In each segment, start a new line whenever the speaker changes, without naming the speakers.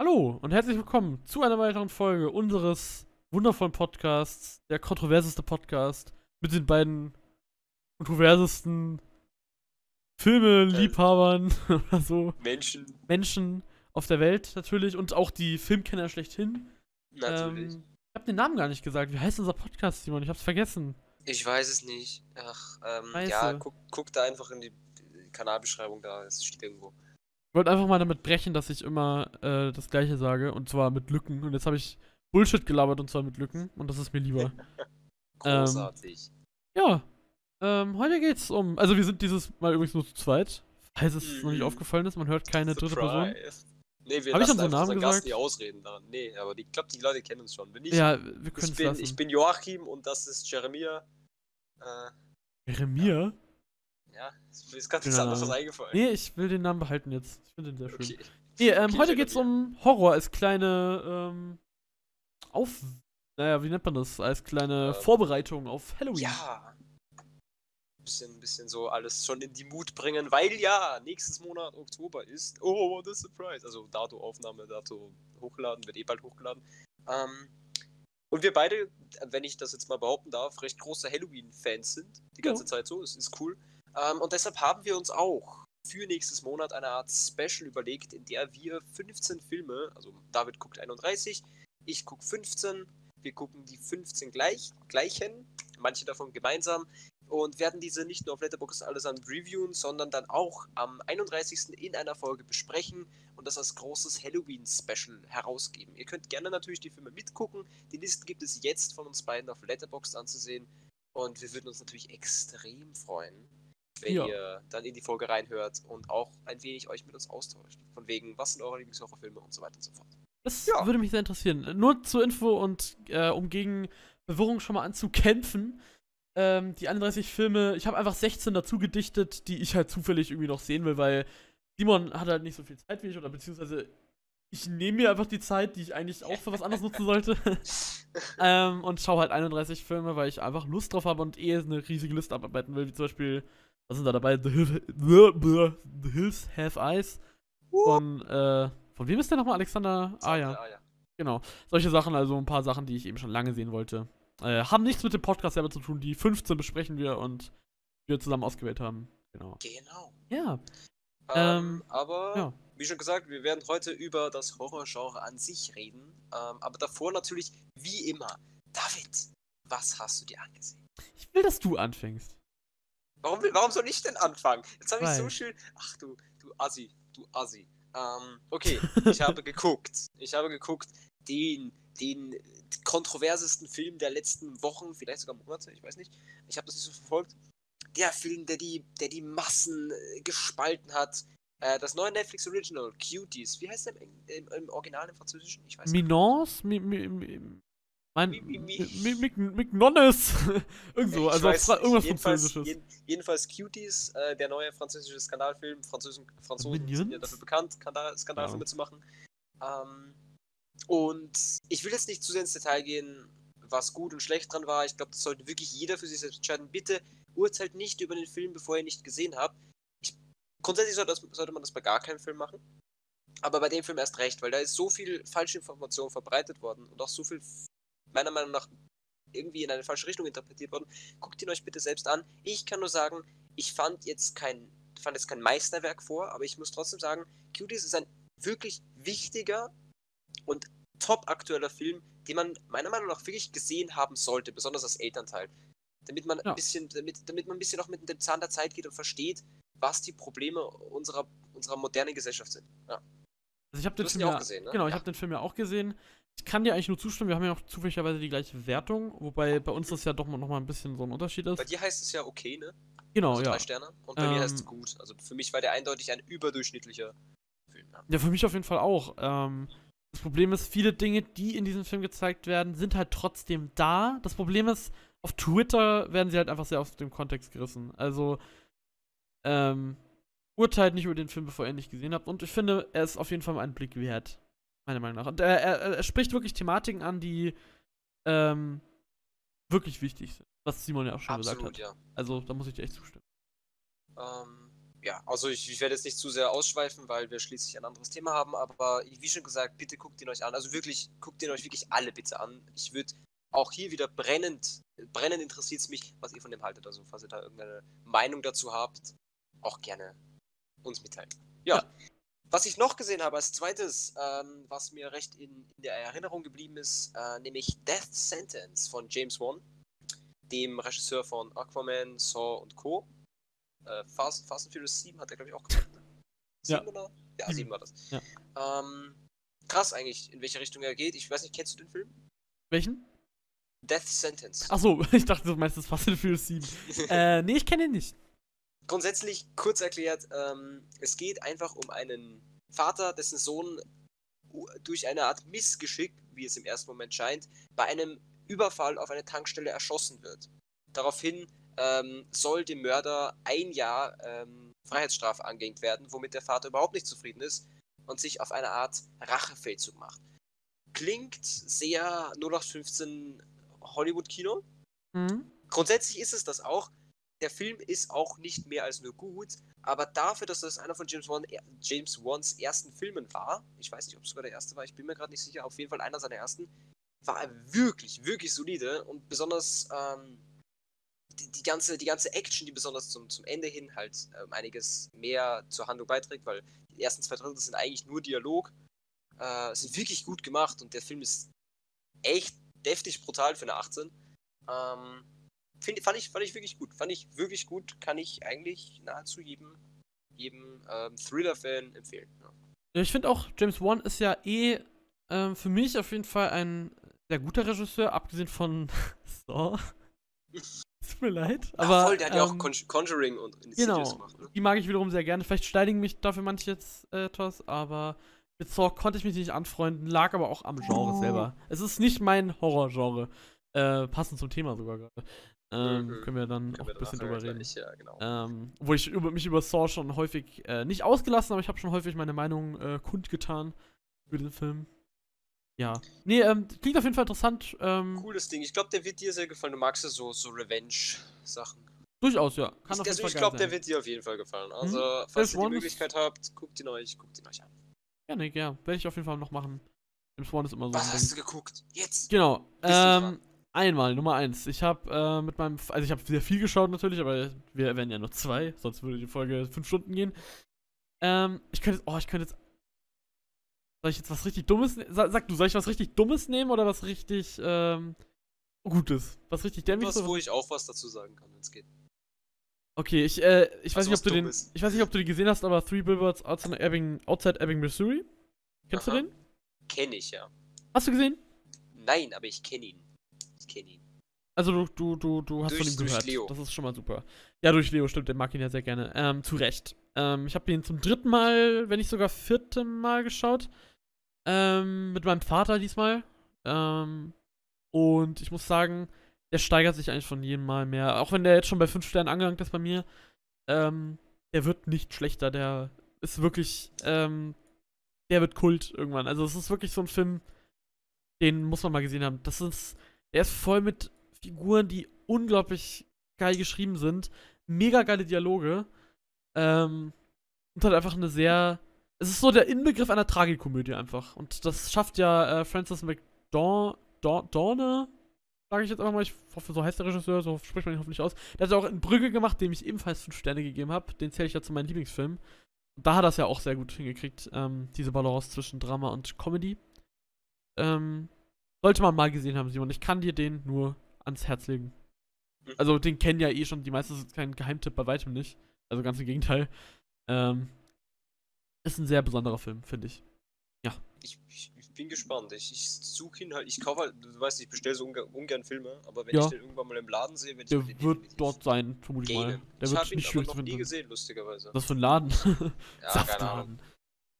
Hallo und herzlich willkommen zu einer weiteren Folge unseres wundervollen Podcasts, der kontroverseste Podcast mit den beiden kontroversesten Filme-Liebhabern oder so.
Menschen.
Menschen auf der Welt natürlich und auch die Filmkenner schlechthin.
Natürlich.
Ähm, ich habe den Namen gar nicht gesagt. Wie heißt unser Podcast, Simon? Ich hab's vergessen.
ich weiß es nicht. Ach, ähm,
Scheiße.
ja, guck, guck da einfach in die Kanalbeschreibung da, es steht irgendwo.
Ich wollte einfach mal damit brechen, dass ich immer äh, das gleiche sage und zwar mit Lücken. Und jetzt habe ich Bullshit gelabert und zwar mit Lücken und das ist mir lieber. Ähm,
Großartig.
Ja, ähm, heute geht's um. Also, wir sind dieses Mal übrigens nur zu zweit. Falls es noch nicht
Mhm.
aufgefallen ist, man hört keine dritte Person.
Surprise. Nee, wir
Hab ich
lassen
unseren
einfach
Namen
unseren Gast
gesagt?
nicht ausreden daran. Nee, aber die- ich glaube, die Leute kennen uns schon. Bin ich,
Ja, wir
ich,
können es
bin,
lassen.
ich bin Joachim und das ist Jeremia. Äh,
Jeremia?
ja, mir ist gerade
Schöner
nichts anderes
Name.
eingefallen.
Nee, ich will den Namen behalten jetzt. Ich finde den sehr schön.
Okay.
Nee, ähm,
Okay,
heute geht's
Jeremia.
um Horror als kleine, ähm, auf. Naja, wie nennt man das? Als kleine
Ähm,
Vorbereitung auf Halloween.
Ja. Bisschen, bisschen so alles schon in die Mut bringen, weil ja, nächstes Monat Oktober ist. Oh, what a surprise. Also Dato Aufnahme, Dato hochladen, wird eh bald hochgeladen. Ähm, und wir beide, wenn ich das jetzt mal behaupten darf, recht große Halloween-Fans sind. Die ganze
Ja.
Zeit so, es ist cool. Ähm, und deshalb haben wir uns auch für nächstes Monat eine Art Special überlegt, in der wir 15 Filme, also David guckt 31, ich gucke 15, wir gucken die 15 gleich, gleichen, manche davon gemeinsam und werden diese nicht nur auf Letterboxd allesamt reviewen, sondern dann auch am 31. in einer Folge besprechen und das als großes Halloween-Special herausgeben. Ihr könnt gerne natürlich die Filme mitgucken. Die Listen gibt es jetzt von uns beiden auf Letterboxd anzusehen und wir würden uns natürlich extrem freuen, wenn
Ja.
ihr dann in die Folge reinhört und auch ein wenig euch mit uns austauscht. Von wegen, was sind eure Lieblingshorrorfilme und so weiter und so fort.
Das
Ja.
würde mich sehr interessieren. Nur zur Info und äh, um gegen Verwirrung schon mal anzukämpfen. Ähm, die 31 Filme, ich habe einfach 16 dazu gedichtet, die ich halt zufällig irgendwie noch sehen will, weil Simon hat halt nicht so viel Zeit wie ich, oder beziehungsweise ich nehme mir einfach die Zeit, die ich eigentlich auch für was anderes nutzen sollte. ähm, und schaue halt 31 Filme, weil ich einfach Lust drauf habe und eh eine riesige Liste abarbeiten will, wie zum Beispiel, was sind da dabei? The, Hill, the, Hills Have Eyes. Von, äh, von wem ist der nochmal? Alexander? Ah ja.
Ah, ja.
Genau. Solche Sachen, also ein paar Sachen, die ich eben schon lange sehen wollte. Äh, haben nichts mit dem Podcast selber zu tun. Die 15 besprechen wir und wir zusammen ausgewählt haben. Genau.
Genau.
Ja.
Ähm,
Ähm,
aber
ja.
wie schon gesagt, wir werden heute über das Horrorgenre an sich reden. Ähm, aber davor natürlich, wie immer, David, was hast du dir angesehen?
Ich will, dass du anfängst.
Warum, warum soll ich denn anfangen? Jetzt habe ich so schön. Ach du, du Assi, du Assi. Ähm, okay, ich habe geguckt. Ich habe geguckt, den, den kontroversesten Film der letzten Wochen, vielleicht sogar Monate, ich weiß nicht. Ich habe das nicht so verfolgt. Der Film, der die, der die Massen äh, gespalten hat. Äh, das neue Netflix Original, Cuties. Wie heißt der im, im, im Original im Französischen? Ich weiß nicht.
Minons? Mi, mi, mi, mein. Mignones. Irgend so, also
weiß
irgendwas
jedenfalls,
Französisches.
jeden- jedenfalls Cuties, äh, der neue französische Skandalfilm. Franzosen, Franzosen sind ja dafür bekannt, Skandal, Skandalfilme zu machen. Ähm, und ich will jetzt nicht zu sehr ins Detail gehen, was gut und schlecht dran war. Ich glaube, das sollte wirklich jeder für sich selbst entscheiden. Bitte urteilt nicht über den Film, bevor ihr ihn nicht gesehen habt. Ich, grundsätzlich sollte, das, sollte man das bei gar keinem Film machen. Aber bei dem Film erst recht, weil da ist so viel falsche Information verbreitet worden und auch so viel, meiner Meinung nach, irgendwie in eine falsche Richtung interpretiert worden. Guckt ihn euch bitte selbst an. Ich kann nur sagen, ich fand jetzt kein, fand jetzt kein Meisterwerk vor, aber ich muss trotzdem sagen, Cuties ist ein wirklich wichtiger und top aktueller Film, den man meiner Meinung nach wirklich gesehen haben sollte, besonders als Elternteil. Damit man
Ja.
ein bisschen, damit, damit man ein bisschen auch mit dem Zahn der Zeit geht und versteht, was die Probleme unserer, unserer modernen Gesellschaft sind. Ja.
Also ich habe den Film ja,
gesehen, ne?
Genau, ich
Ja.
habe den Film ja auch gesehen. Ich kann dir eigentlich nur zustimmen, wir haben ja auch zufälligerweise die gleiche Wertung, wobei bei uns das ja doch mal- noch mal ein bisschen so ein Unterschied
Bei
ist.
dir heißt es ja okay, ne?
Genau,
also
ja.
drei Sterne. Und bei mir heißt es
Ähm,
gut. Also für mich war der eindeutig ein überdurchschnittlicher Film. Ja.
Ja, für mich auf jeden Fall auch. Ähm, das Problem ist, viele Dinge, die in diesem Film gezeigt werden, sind halt trotzdem da. Das Problem ist, auf Twitter werden sie halt einfach sehr aus dem Kontext gerissen. Also, ähm, urteilt nicht über den Film, bevor ihr ihn nicht gesehen habt. Und ich finde, er ist auf jeden Fall mal einen Blick wert. Meiner Meinung nach. Und er, er, er spricht wirklich Thematiken an, die ähm, wirklich wichtig sind. Was Simon ja auch schon gesagt
Absolut,
hat.
ja.
Also, da muss ich dir echt zustimmen.
Ähm, ja, also ich, ich, werde jetzt nicht zu sehr ausschweifen, weil wir schließlich ein anderes Thema haben, aber wie schon gesagt, bitte guckt ihn euch an. Also wirklich, guckt ihn euch wirklich alle bitte an. Ich würde auch hier wieder brennend, brennend interessiert es mich, was ihr von dem haltet. Also falls ihr da irgendeine Meinung dazu habt, auch gerne uns mitteilen. Ja. ja. Was ich noch gesehen habe als zweites, ähm, was mir recht in, in, der Erinnerung geblieben ist, äh, nämlich Death Sentence von James Wan, dem Regisseur von Aquaman, Saw und Co. Äh, Fast, Fast and Furious 7 hat er, glaube ich, auch gemacht. Ne? 7 ja. oder? Ja, 7 war das. Ja. Ähm, krass eigentlich, in welche Richtung er geht. Ich weiß nicht, kennst du den Film?
Welchen?
Death Sentence.
Achso, ich dachte, du meinst das Fast and Furious 7. äh, nee, ich kenne ihn nicht
grundsätzlich kurz erklärt, ähm, es geht einfach um einen Vater, dessen Sohn durch eine Art Missgeschick, wie es im ersten Moment scheint, bei einem Überfall auf eine Tankstelle erschossen wird. Daraufhin ähm, soll dem Mörder ein Jahr ähm, Freiheitsstrafe angehängt werden, womit der Vater überhaupt nicht zufrieden ist und sich auf eine Art Rachefeldzug macht. Klingt sehr 0815 Hollywood-Kino. Mhm. Grundsätzlich ist es das auch, der Film ist auch nicht mehr als nur gut, aber dafür, dass das einer von James, Wan, James Wans ersten Filmen war, ich weiß nicht, ob es sogar der erste war, ich bin mir gerade nicht sicher, auf jeden Fall einer seiner ersten, war er wirklich, wirklich solide und besonders ähm, die, die, ganze, die ganze Action, die besonders zum, zum Ende hin halt ähm, einiges mehr zur Handlung beiträgt, weil die ersten zwei Drittel sind eigentlich nur Dialog, äh, sind wirklich gut gemacht und der Film ist echt deftig brutal für eine 18. Ähm, find, fand, ich, fand ich wirklich gut. Fand ich wirklich gut. Kann ich eigentlich nahezu jedem, jedem ähm, Thriller-Fan empfehlen. Ja.
Ich finde auch, James Wan ist ja eh ähm, für mich auf jeden Fall ein sehr guter Regisseur, abgesehen von Saw. Tut mir leid. Aber,
Ach, voll, der hat ja auch ähm, Conjuring und
genau, gemacht. Ne? Die mag ich wiederum sehr gerne. Vielleicht steigen mich dafür manche jetzt äh, etwas, aber mit Saw konnte ich mich nicht anfreunden, lag aber auch am Genre oh. selber. Es ist nicht mein Horrorgenre. Äh, passend zum Thema sogar gerade. Ähm, mhm. Können wir dann können auch ein bisschen drüber reden. Gleich, ja, genau. ähm, wo ich über, mich über Saw schon häufig, äh, nicht ausgelassen, aber ich habe schon häufig meine Meinung äh, kundgetan über den Film. Ja. Nee, ähm, klingt auf jeden Fall interessant. Ähm,
Cooles Ding. Ich glaube, der wird dir sehr gefallen. Du magst ja so, so Revenge-Sachen.
Durchaus, ja.
Kann ich, also ich glaube, der wird dir auf jeden Fall gefallen. Also, mhm. falls ihr die Möglichkeit habt, guckt ihn euch, guckt ihn euch an.
Ja, nee, ja. Werde ich auf jeden Fall noch machen. Im Spawn ist immer so.
Was hast du geguckt? Jetzt?
Genau. Ähm, Einmal, Nummer eins. Ich habe äh, mit meinem, also ich habe sehr viel geschaut natürlich, aber wir werden ja nur zwei, sonst würde die Folge fünf Stunden gehen. Ähm, ich könnte jetzt, oh, ich könnte jetzt, soll ich jetzt was richtig Dummes, sag, sag, du, soll ich was richtig Dummes nehmen oder was richtig, ähm, Gutes? Was richtig
dämliches? Was, wo ich auch was dazu sagen kann, wenn es geht.
Okay, ich, äh, ich weiß nicht, ob du den, ich weiß nicht, ob du den gesehen hast, aber Three Billboards Outside Ebbing, Outside Ebbing Missouri. Kennst Aha. du den?
Kenn ich, ja.
Hast du gesehen?
Nein, aber ich kenne ihn kenne ihn.
Also du, du, du, du hast durch, von ihm gehört. Leo. Das ist schon mal super. Ja, durch Leo, stimmt, der mag ihn ja sehr gerne. Ähm, zu Recht. Ähm, ich habe ihn zum dritten Mal, wenn nicht sogar vierten Mal geschaut. Ähm, mit meinem Vater diesmal. Ähm, und ich muss sagen, der steigert sich eigentlich von jedem Mal mehr. Auch wenn der jetzt schon bei 5 Sternen angelangt ist bei mir. Ähm, der wird nicht schlechter. Der ist wirklich, ähm, der wird Kult irgendwann. Also es ist wirklich so ein Film, den muss man mal gesehen haben. Das ist er ist voll mit Figuren, die unglaublich geil geschrieben sind. Mega geile Dialoge. Ähm, und hat einfach eine sehr. Es ist so der Inbegriff einer Tragikomödie einfach. Und das schafft ja äh, Francis McDormand, sage ich jetzt einfach mal. Ich hoffe, so heißt der Regisseur, so spricht man ihn hoffentlich aus. Der hat ja auch in Brügge gemacht, dem ich ebenfalls 5 Sterne gegeben habe. Den zähle ich ja zu meinen Lieblingsfilmen. Da hat er es ja auch sehr gut hingekriegt, ähm, diese Balance zwischen Drama und Comedy. Ähm, sollte man mal gesehen haben, Simon. Ich kann dir den nur ans Herz legen. Mhm. Also, den kennen ja eh schon die meisten. Das ist kein Geheimtipp bei weitem nicht. Also, ganz im Gegenteil. Ähm, ist ein sehr besonderer Film, finde ich. Ja.
Ich, ich, ich, bin gespannt. Ich, ich suche ihn halt. Ich kaufe halt, du weißt, ich bestelle so ungern, ungern, Filme, aber wenn
ja.
ich den irgendwann mal im Laden sehe, werde
ich Der wird dort sein, vermutlich mal. Der
ich
wird
nicht schwierig noch nie gesehen, lustigerweise.
Was für ein Laden?
ja, Saftladen.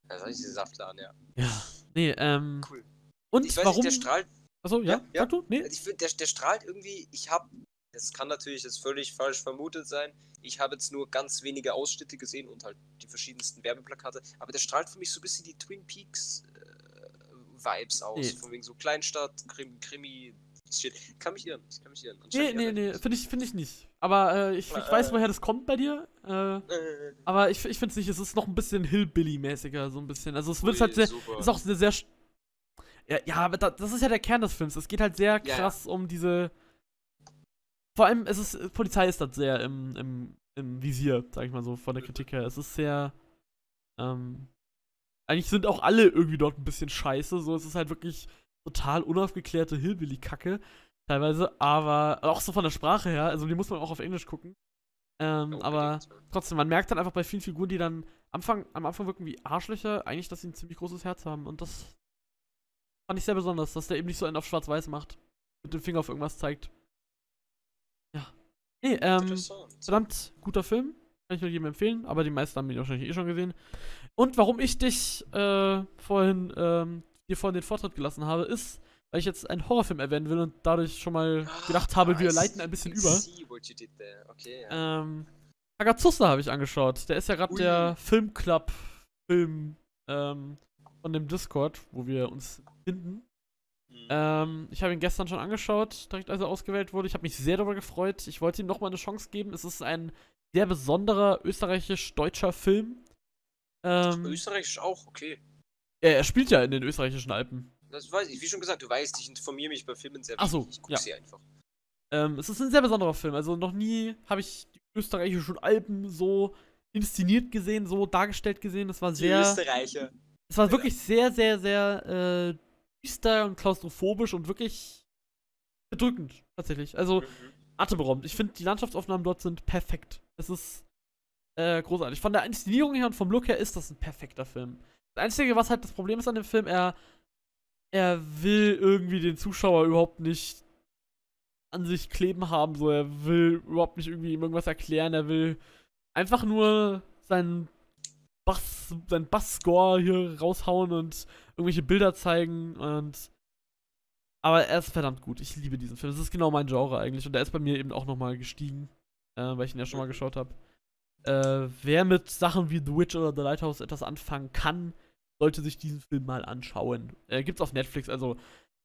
Ja, das ist Saftladen, ja.
Ja. Nee, ähm. Cool. Und ich weiß warum? Nicht,
der strahlt.
Achso, ja? ja? Sag du? Nee?
Ich find, der, der strahlt irgendwie. Ich habe. Das kann natürlich jetzt völlig falsch vermutet sein. Ich habe jetzt nur ganz wenige Ausschnitte gesehen und halt die verschiedensten Werbeplakate. Aber der strahlt für mich so ein bisschen die Twin Peaks äh, Vibes aus. Nee. Von wegen so Kleinstadt, Krimi, Krimi Shit. Kann mich irren. Ich kann mich irren.
Nee,
Anscheinend
nee, nee,
mich.
finde ich, find ich nicht. Aber äh, ich, ich
Äh,
weiß, woher das kommt bei dir. Äh,
Äh,
aber ich, ich finde es nicht, es ist noch ein bisschen Hillbilly-mäßiger, so ein bisschen. Also es wird halt sehr,
super.
ist auch sehr, sehr. Ja, ja aber da, das ist ja der Kern des Films. Es geht halt sehr
Ja, ja.
krass um diese. Vor allem, es ist, Polizei ist das sehr im, im, im Visier, sag ich mal so, von der Kritik her. Es ist sehr. Ähm, eigentlich sind auch alle irgendwie dort ein bisschen scheiße. So, es ist halt wirklich total unaufgeklärte Hillbilly-Kacke. Teilweise, aber auch so von der Sprache her, also die muss man auch auf Englisch gucken. Ähm,
Ja,
aber trotzdem, man merkt dann einfach bei vielen Figuren, die dann Anfang, am Anfang wirken wie Arschlöcher, eigentlich, dass sie ein ziemlich großes Herz haben. Und das fand ich sehr besonders, dass der eben nicht so einen auf schwarz-weiß macht. Mit dem Finger auf irgendwas zeigt. Ja. Nee, ähm, verdammt guter Film. Kann ich nur jedem empfehlen, aber die meisten haben ihn wahrscheinlich eh schon gesehen. Und warum ich dich äh, vorhin, ähm, dir vorhin den Vortritt gelassen habe, ist, weil ich jetzt einen Horrorfilm erwähnen will und dadurch schon mal gedacht habe, wir
Ah, I
leiten ein bisschen über.
Okay, ja.
Ähm, Agazusa habe ich angeschaut. Der ist ja gerade der Filmclub-Film ähm, von dem Discord, wo wir uns finden.
Mhm.
Ähm, ich habe ihn gestern schon angeschaut, direkt als er ausgewählt wurde. Ich habe mich sehr darüber gefreut. Ich wollte ihm nochmal eine Chance geben. Es ist ein sehr besonderer österreichisch-deutscher Film. Ähm,
Österreichisch auch, okay.
er, er spielt ja in den österreichischen Alpen.
Das weiß ich. Wie schon gesagt, du weißt, ich informiere mich bei Filmen sehr
Ach so,
wenig. Ich gucke
ja.
sie einfach.
Ähm, es ist ein sehr besonderer Film. Also noch nie habe ich die österreichischen Alpen so inszeniert gesehen, so dargestellt gesehen. Es war
Die
sehr.
Österreicher.
Es war wirklich sehr, sehr, sehr äh, düster und klaustrophobisch und wirklich bedrückend, tatsächlich. Also
Mhm.
atemberaubend. Ich finde, die Landschaftsaufnahmen dort sind perfekt. Es ist äh, großartig. Von der Inszenierung her und vom Look her ist das ein perfekter Film. Das Einzige, was halt das Problem ist an dem Film, er, er will irgendwie den Zuschauer überhaupt nicht an sich kleben haben. So, er will überhaupt nicht irgendwie ihm irgendwas erklären. Er will einfach nur seinen Bass, seinen Bass-Score hier raushauen und irgendwelche Bilder zeigen und aber er ist verdammt gut. Ich liebe diesen Film. Das ist genau mein Genre eigentlich. Und der ist bei mir eben auch nochmal gestiegen, äh, weil ich ihn ja schon mal
Mhm.
geschaut habe. Äh, wer mit Sachen wie The Witch oder The Lighthouse etwas anfangen kann, sollte sich diesen Film mal anschauen. Äh, gibt's auf Netflix, also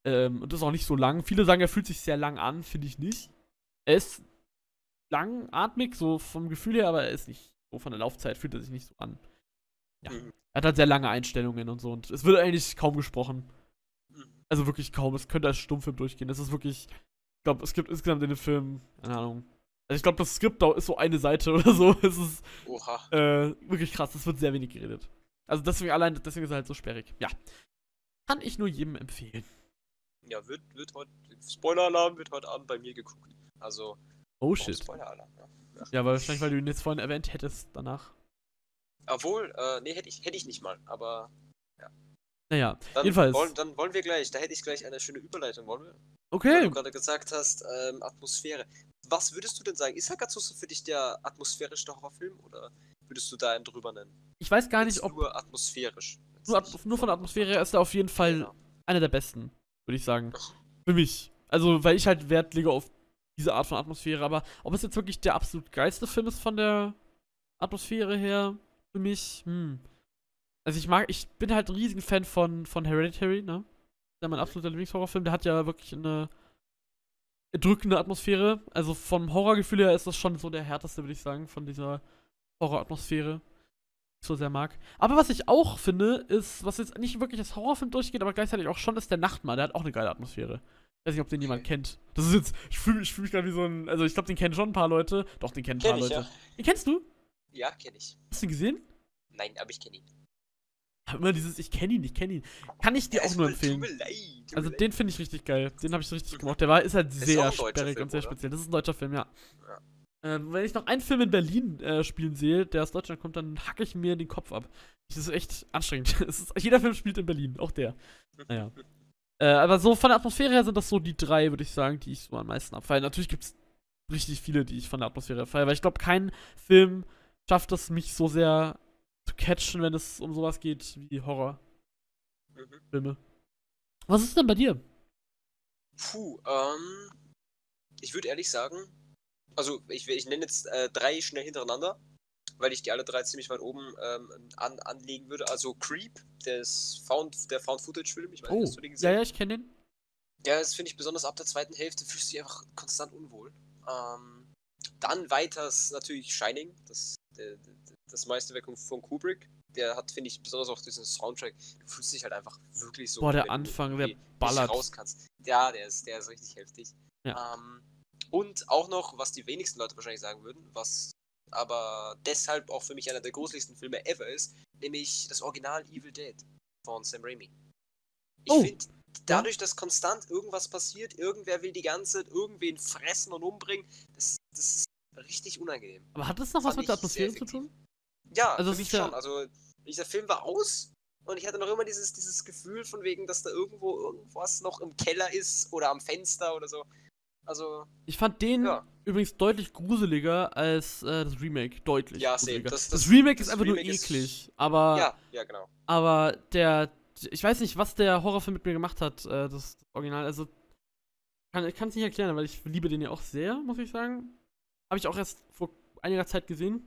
ähm, und ist auch nicht so lang. Viele sagen, er fühlt sich sehr lang an, finde ich nicht. Er ist langatmig, so vom Gefühl her, aber er ist nicht so von der Laufzeit, fühlt er sich nicht so an. Ja.
Mhm.
Er hat halt sehr lange Einstellungen und so und es wird eigentlich kaum gesprochen.
Mhm.
Also wirklich kaum. Es könnte als Stummfilm durchgehen. Das ist wirklich. Ich glaube, es gibt insgesamt in dem Film, keine Ahnung. Also ich glaube, das Skript ist so eine Seite oder so. Es ist
Oha.
äh, wirklich krass. Es wird sehr wenig geredet. Also deswegen allein, deswegen ist er halt so sperrig. Ja. Kann ich nur jedem empfehlen.
Ja, wird, wird heute. Spoiler-Alarm wird heute Abend bei mir geguckt. Also.
Oh
oh,
shit.
Spoiler-Alarm, ja.
Ja, aber wahrscheinlich, weil du ihn jetzt vorhin erwähnt hättest danach.
Obwohl, äh, nee, hätte ich, hätte ich nicht mal. Aber
Naja,
dann
jedenfalls.
wollen, dann wollen wir gleich, da hätte ich gleich eine schöne Überleitung, wollen wir? Weil
Okay.
du gerade gesagt hast, ähm, Atmosphäre. Was würdest du denn sagen? Ist Hagazusa für dich der atmosphärischste Horrorfilm oder würdest du da einen drüber nennen?
Ich weiß gar nicht, ob.
nur atmosphärisch.
Nur, At nur von der Atmosphäre her ist er auf jeden Fall
Genau.
einer der besten, würde ich sagen.
Ach.
Für mich. Also, weil ich halt Wert lege auf diese Art von Atmosphäre, aber ob es jetzt wirklich der absolut geilste Film ist von der Atmosphäre her, für mich, hm. Also ich mag, ich bin halt ein riesiger Fan von, von Hereditary, ne? Das ist ja mein absoluter Lieblingshorrorfilm, der hat ja wirklich eine erdrückende Atmosphäre. Also vom Horrorgefühl her ist das schon so der härteste, würde ich sagen, von dieser Horroratmosphäre. die Ich so sehr mag. Aber was ich auch finde, ist, was jetzt nicht wirklich als Horrorfilm durchgeht, aber gleichzeitig auch schon, ist der Nachtmann. Der hat auch eine geile Atmosphäre. Ich weiß nicht, ob den jemand kennt. Das ist jetzt, ich fühle fühl mich gerade wie so ein, also ich glaube, den kennen schon ein paar Leute. Doch, den kennen ein paar Leute.
ja.
Den kennst du?
Ja, kenne ich.
Hast du ihn gesehen?
Nein, aber ich kenne ihn.
Immer dieses, ich kenne ihn, ich kenne ihn. Kann ich dir auch
Es
nur
tut
empfehlen.
mir leid, tut
Also
mir
den finde ich richtig geil. Den habe ich so richtig gemacht. Der war, ist halt
Ist
sehr
auch
sperrig
Film,
und sehr
oder?
speziell. Das ist ein deutscher Film, ja.
Ja.
Ähm, wenn ich noch einen Film in Berlin äh, spielen sehe, der aus Deutschland kommt, dann hacke ich mir den Kopf ab. Das ist echt anstrengend. Ist, jeder Film spielt in Berlin, auch der. Naja. Äh, aber so von der Atmosphäre her sind das so die drei, würde ich sagen, die ich so am meisten abfeiere. Natürlich gibt es richtig viele, die ich von der Atmosphäre feiere, weil ich glaube, kein Film schafft es, mich so sehr zu catchen, wenn es um sowas geht wie Horrorfilme.
Mhm.
Was ist denn bei dir?
Puh, ähm. Ich würde ehrlich sagen, also ich, ich nenne jetzt äh, drei schnell hintereinander, weil ich die alle drei ziemlich weit oben ähm, an, anlegen würde. Also Creep, des Found, der Found-Footage-Film, ich weiß nicht,
Oh,
hast du den
ja,
gesehen?
ja, ich kenne den.
Ja, das finde ich besonders ab der zweiten Hälfte fühlst du dich einfach konstant unwohl. Ähm, dann weiters natürlich Shining, das, das Meisterwerk von Kubrick. Der hat, finde ich, besonders auch diesen Soundtrack. Du fühlst dich halt einfach wirklich so.
Boah, der Anfang, der ballert.
raus kannst. Ja, der ist, der ist richtig heftig. Ja. Ähm, und auch noch, was die wenigsten Leute wahrscheinlich sagen würden, was aber deshalb auch für mich einer der gruseligsten Filme ever ist, nämlich das Original Evil Dead von Sam Raimi. Ich oh. finde, dadurch, dass konstant irgendwas passiert, irgendwer will die ganze Zeit irgendwen fressen und umbringen, das, das ist richtig unangenehm.
Aber hat das noch was mit der Atmosphäre zu tun?
Ja, also für mich schon. Also dieser Film war aus und ich hatte noch immer dieses, dieses Gefühl von wegen, dass da irgendwo irgendwas noch im Keller ist oder am Fenster oder so. Also.
Ich fand den ja. übrigens deutlich gruseliger als äh, das Remake. Deutlich.
Ja, same. Das,
das, das, Remake das ist einfach Remake nur eklig. Aber.
Ja, ja, genau.
Aber der. Ich weiß nicht, was der Horrorfilm mit mir gemacht hat, äh, das Original. Also. Kann, ich kann es nicht erklären, weil ich liebe den ja auch sehr, muss ich sagen. Habe ich auch erst vor einiger Zeit gesehen.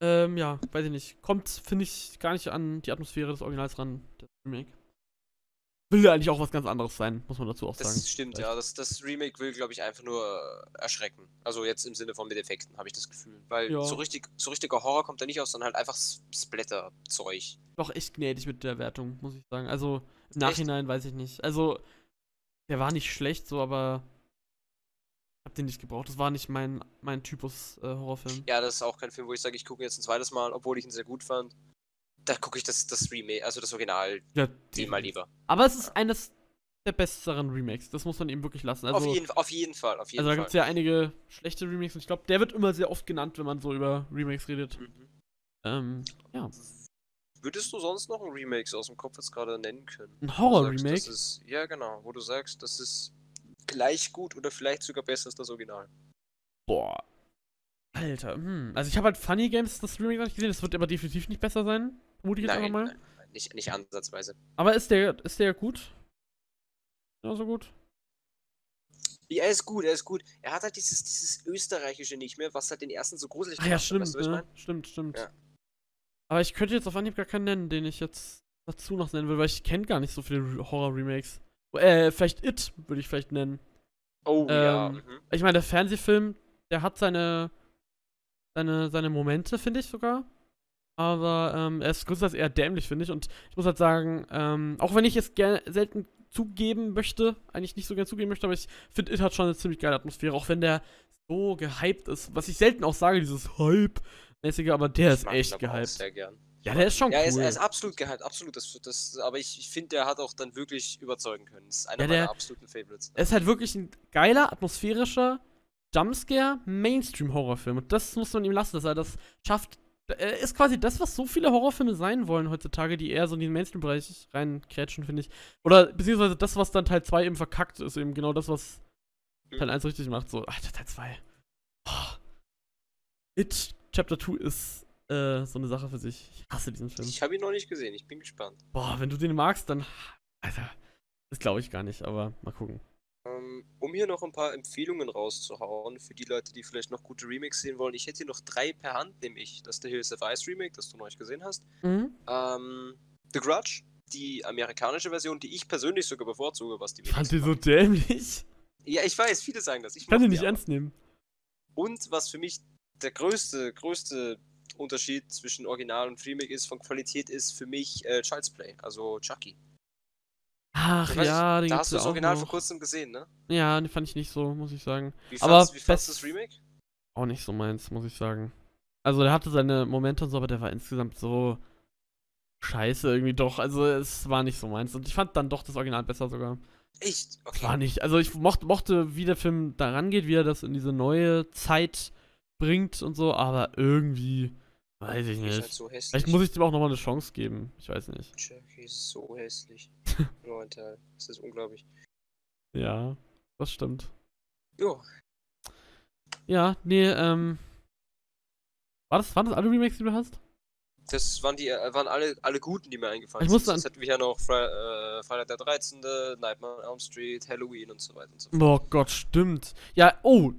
Ähm, ja, weiß ich nicht. Kommt, finde ich, gar nicht an die Atmosphäre des Originals ran, das Remake. Will ja eigentlich auch was ganz anderes sein, muss man dazu auch sagen.
Das stimmt, Vielleicht. ja. Das, das Remake will, glaube ich, einfach nur äh, erschrecken. Also jetzt im Sinne von mit Effekten, habe ich das Gefühl. Weil ja. so, richtig, so richtiger Horror kommt da nicht aus, sondern halt einfach Splatter-Zeug.
Doch echt gnädig mit der Wertung, muss ich sagen. Also im Nachhinein echt? weiß ich nicht. Also, der war nicht schlecht, so, aber hab den nicht gebraucht. Das war nicht mein, mein Typus äh, Horrorfilm.
Ja, das ist auch kein Film, wo ich sage, ich gucke jetzt ein zweites Mal, obwohl ich ihn sehr gut fand. Da gucke ich das, das Remake, also das Original,
ja,
mal lieber.
Aber es ist eines der besseren Remakes. Das muss man eben wirklich lassen. Also,
auf, jeden, auf jeden Fall, auf jeden
Also da gibt es ja einige schlechte Remakes und ich glaube, der wird immer sehr oft genannt, wenn man so über Remakes redet. Mhm. Ähm, ja.
Würdest du sonst noch ein Remake aus dem Kopf jetzt gerade nennen können?
Ein Horror-Remake?
Ja, genau, wo du sagst, das ist gleich gut oder vielleicht sogar besser als das Original.
Boah. Alter, hm. Also ich habe halt Funny Games das Remake nicht gesehen, das wird aber definitiv nicht besser sein. Vermute ich jetzt einfach mal. Nein,
nein, nicht, nicht ansatzweise.
Aber ist der, ist der gut? Ja, so gut.
Ja, er ist gut, er ist gut. Er hat halt dieses, dieses Österreichische nicht mehr, was halt den ersten so gruselig
ah, ja, stimmt, weißt du, ne? Stimmt, stimmt. Ja. Aber ich könnte jetzt auf Anhieb gar keinen nennen, den ich jetzt dazu noch nennen will, weil ich kenne gar nicht so viele Horror-Remakes. Äh, vielleicht It würde ich vielleicht nennen.
Oh, ähm, ja. Mhm.
Ich meine, der Fernsehfilm, der hat seine, seine, seine Momente, finde ich sogar. Aber ähm, er ist größtenteils eher dämlich, finde ich. Und ich muss halt sagen, ähm, auch wenn ich es gerne selten zugeben möchte, eigentlich nicht so gerne zugeben möchte, aber ich finde, It hat schon eine ziemlich geile Atmosphäre, auch wenn der so gehypt ist. Was ich selten auch sage, dieses Hype-mäßige, aber der ich ist echt gehypt.
Sehr gern.
Ja, der ist schon
ja,
cool.
Ja, er, er ist, absolut gehypt, absolut. Das, das, aber ich, ich finde, der hat auch dann wirklich überzeugen können. Das ist einer ja, der, meiner absoluten Favorites.
Er ist halt wirklich ein geiler, atmosphärischer Jumpscare Mainstream-Horrorfilm. Und das muss man ihm lassen, dass er das schafft. Er ist quasi das, was so viele Horrorfilme sein wollen heutzutage, die eher so in den Mainstream-Bereich reinkrätschen, finde ich. Oder beziehungsweise das, was dann Teil 2 eben verkackt, ist eben genau das, was mhm. Teil 1 richtig macht. So, Alter, Teil 2. Oh. It Chapter 2 ist äh, so eine Sache für sich. Ich hasse diesen Film.
Ich habe ihn noch nicht gesehen, ich bin gespannt.
Boah, wenn du den magst, dann. Alter, das glaube ich gar nicht, aber mal gucken.
Ähm, um hier noch ein paar Empfehlungen rauszuhauen, für die Leute, die vielleicht noch gute Remakes sehen wollen. Ich hätte hier noch drei per Hand, nämlich das The Hills of Ice Remake, das du noch nicht gesehen hast.
Mhm.
Ähm, The Grudge, die amerikanische Version, die ich persönlich sogar bevorzuge, was die
Ich fand die so dämlich.
Ja, ich weiß, viele sagen das.
Ich kann die nicht ernst nehmen.
Und was für mich der größte, größte Unterschied zwischen Original und Remake ist, von Qualität ist für mich äh, Child's Play, also Chucky.
Ach ja,
den Da hast du das Original noch. vor kurzem gesehen, ne?
Ja, den fand ich nicht so, muss ich sagen.
Wie
aber
wie fandest du das Remake?
Auch nicht so meins, muss ich sagen. Also der hatte seine Momente und so, aber der war insgesamt so scheiße irgendwie doch. Also es war nicht so meins. Und ich fand dann doch das Original besser sogar.
Echt?
Okay. War nicht. Also ich mochte, mochte, wie der Film da rangeht, wie er das in diese neue Zeit bringt und so, aber irgendwie Weiß ich nicht. Halt so Vielleicht muss ich dem auch nochmal eine Chance geben. Ich weiß nicht.
Chucky ist so hässlich. Nur ein Teil. Das ist unglaublich.
Ja, das stimmt.
Jo.
Ja, nee, ähm. War das, waren das alle Remakes, die du hast?
Das waren die, äh, waren alle, alle guten, die mir eingefallen
ich sind.
Jetzt hätten wir ja noch Fre äh, Freitag der 13., Nightmare on Elm Street, Halloween und so weiter und so
fort. Oh Gott, stimmt. Ja, oh.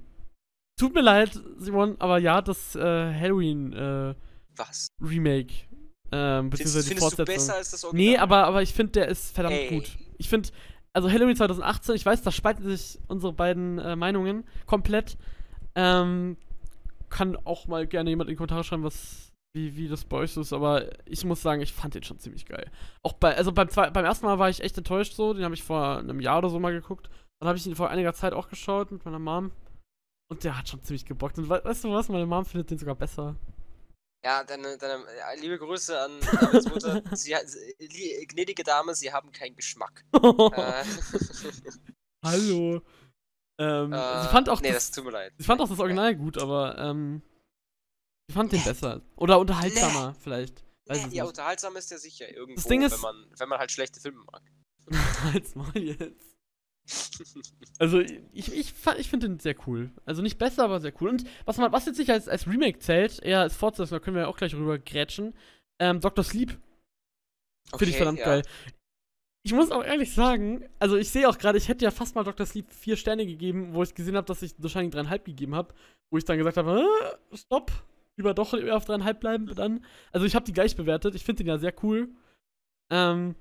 Tut mir leid, Simon, aber ja, das äh, Halloween, äh,
was?
Remake. Ähm, beziehungsweise
findest, die Fortsetzung. Du besser als das
Original? Nee, aber, aber ich finde, der ist verdammt Ey. gut. Ich finde, also Halloween 2018, ich weiß, da spalten sich unsere beiden äh, Meinungen komplett. Ähm, kann auch mal gerne jemand in die Kommentare schreiben, was, wie, wie das bei euch so ist, aber ich muss sagen, ich fand den schon ziemlich geil. Auch bei, also beim, zwei, beim ersten Mal war ich echt enttäuscht so, den habe ich vor einem Jahr oder so mal geguckt. Dann habe ich ihn vor einiger Zeit auch geschaut mit meiner Mom. Und der hat schon ziemlich gebockt. Und we weißt du was, meine Mom findet den sogar besser.
Ja, deine, deine ja, liebe Grüße an Davids Mutter. sie, sie, gnädige Dame, Sie haben keinen Geschmack. äh.
Hallo. Ähm, äh, sie fand auch
nee, das, das, tut mir leid.
Sie fand auch das Original gut, aber ähm, ich fand den besser. Oder unterhaltsamer, vielleicht.
Weiß nee, ja, unterhaltsam ist der sicher irgendwo,
das Ding ist,
wenn, man, wenn man halt schlechte Filme mag.
Halt's mal jetzt. Also, ich, ich, ich finde den sehr cool. Also nicht besser, aber sehr cool. Und was, man, was jetzt nicht als, als Remake zählt, eher als Fortsetzung, da können wir ja auch gleich rüber grätschen, ähm, Dr. Sleep. Finde okay, ich verdammt ja. geil ich muss auch ehrlich sagen, also ich sehe auch gerade, ich hätte ja fast mal Dr. Sleep vier Sterne gegeben, wo ich gesehen habe, dass ich wahrscheinlich dreieinhalb gegeben habe, wo ich dann gesagt habe, äh, stopp, lieber doch auf dreieinhalb bleiben dann. Also ich habe die gleich bewertet, ich finde den ja sehr cool. Ähm,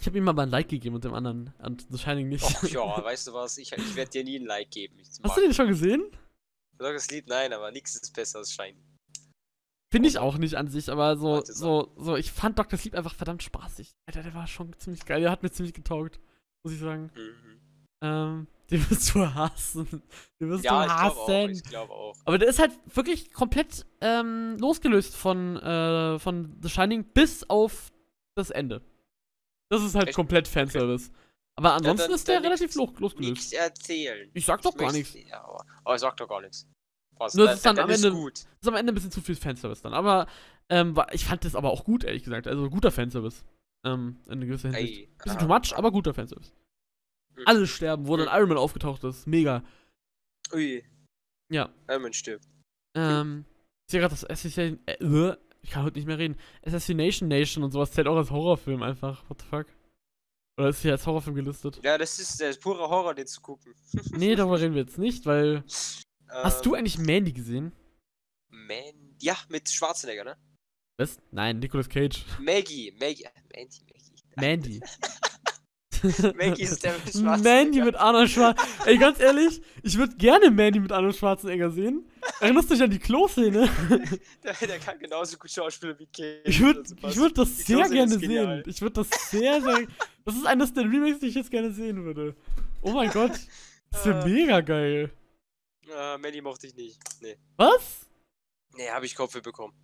ich habe ihm mal ein Like gegeben und dem anderen und The Shining nicht.
Ach ja, weißt du was, ich, ich werde dir nie ein Like geben.
Hast du den schon gesehen?
Dr. Sleep, nein, aber nichts ist besser als Shining.
Finde ich auch nicht an sich, aber so, so, so, ich fand Dr. Sleep einfach verdammt spaßig. Alter, der war schon ziemlich geil. Der hat mir ziemlich getaugt, muss ich sagen. Mhm. Ähm, den wirst du hassen. Den wirst ja, du hassen.
Ich glaube auch, glaub
auch. Aber der ist halt wirklich komplett ähm, losgelöst von, äh, von The Shining bis auf das Ende. Das ist halt Echt? komplett Fanservice. Okay. Aber ansonsten ja, dann, ist der relativ losgelöst.
Nichts erzählen.
Ich sag doch ich gar nichts.
Ja, aber, aber ich sag doch gar nichts
was. Das ist dann am Ende, gut. ist am Ende ein bisschen zu viel Fanservice dann. Aber ähm, ich fand das aber auch gut, ehrlich gesagt. Also guter Fanservice. Ähm, in gewisser Hinsicht. Ey, bisschen too much, aber guter Fanservice. Mhm. Alle sterben, wo mhm. dann Iron Man aufgetaucht ist. Mega.
Ui.
Ja.
Iron Man stirbt.
Ähm, ich sehe gerade das Assassination. Äh, ich kann heute nicht mehr reden. Assassination Nation und sowas zählt auch als Horrorfilm einfach. What the fuck? Oder ist hier als Horrorfilm gelistet?
Ja, das ist der pure Horror, den zu gucken.
nee, darüber reden wir jetzt nicht, weil Hast du ähm, eigentlich Mandy gesehen?
Mandy? Ja, mit Schwarzenegger, ne?
Was? Nein, Nicolas Cage.
Maggie, Maggie, Mandy,
Maggie.
Mandy. Maggie ist der mit Schwarzenegger.
Mandy mit Arnold Schwarzenegger. Ey, ganz ehrlich, ich würde gerne Mandy mit Arnold Schwarzenegger sehen. Erinnerst du dich an die Klo-Szene?
der, der, kann genauso gut Schauspieler wie Cage.
Ich würde würd das die sehr gerne sehen. Ich würde das sehr, sehr. Das ist eines der Remakes, die ich jetzt gerne sehen würde. Oh mein Gott. Das wäre äh. mega geil.
Äh, Mandy mochte ich nicht. Nee.
Was?
Nee, habe ich Kopfweh bekommen.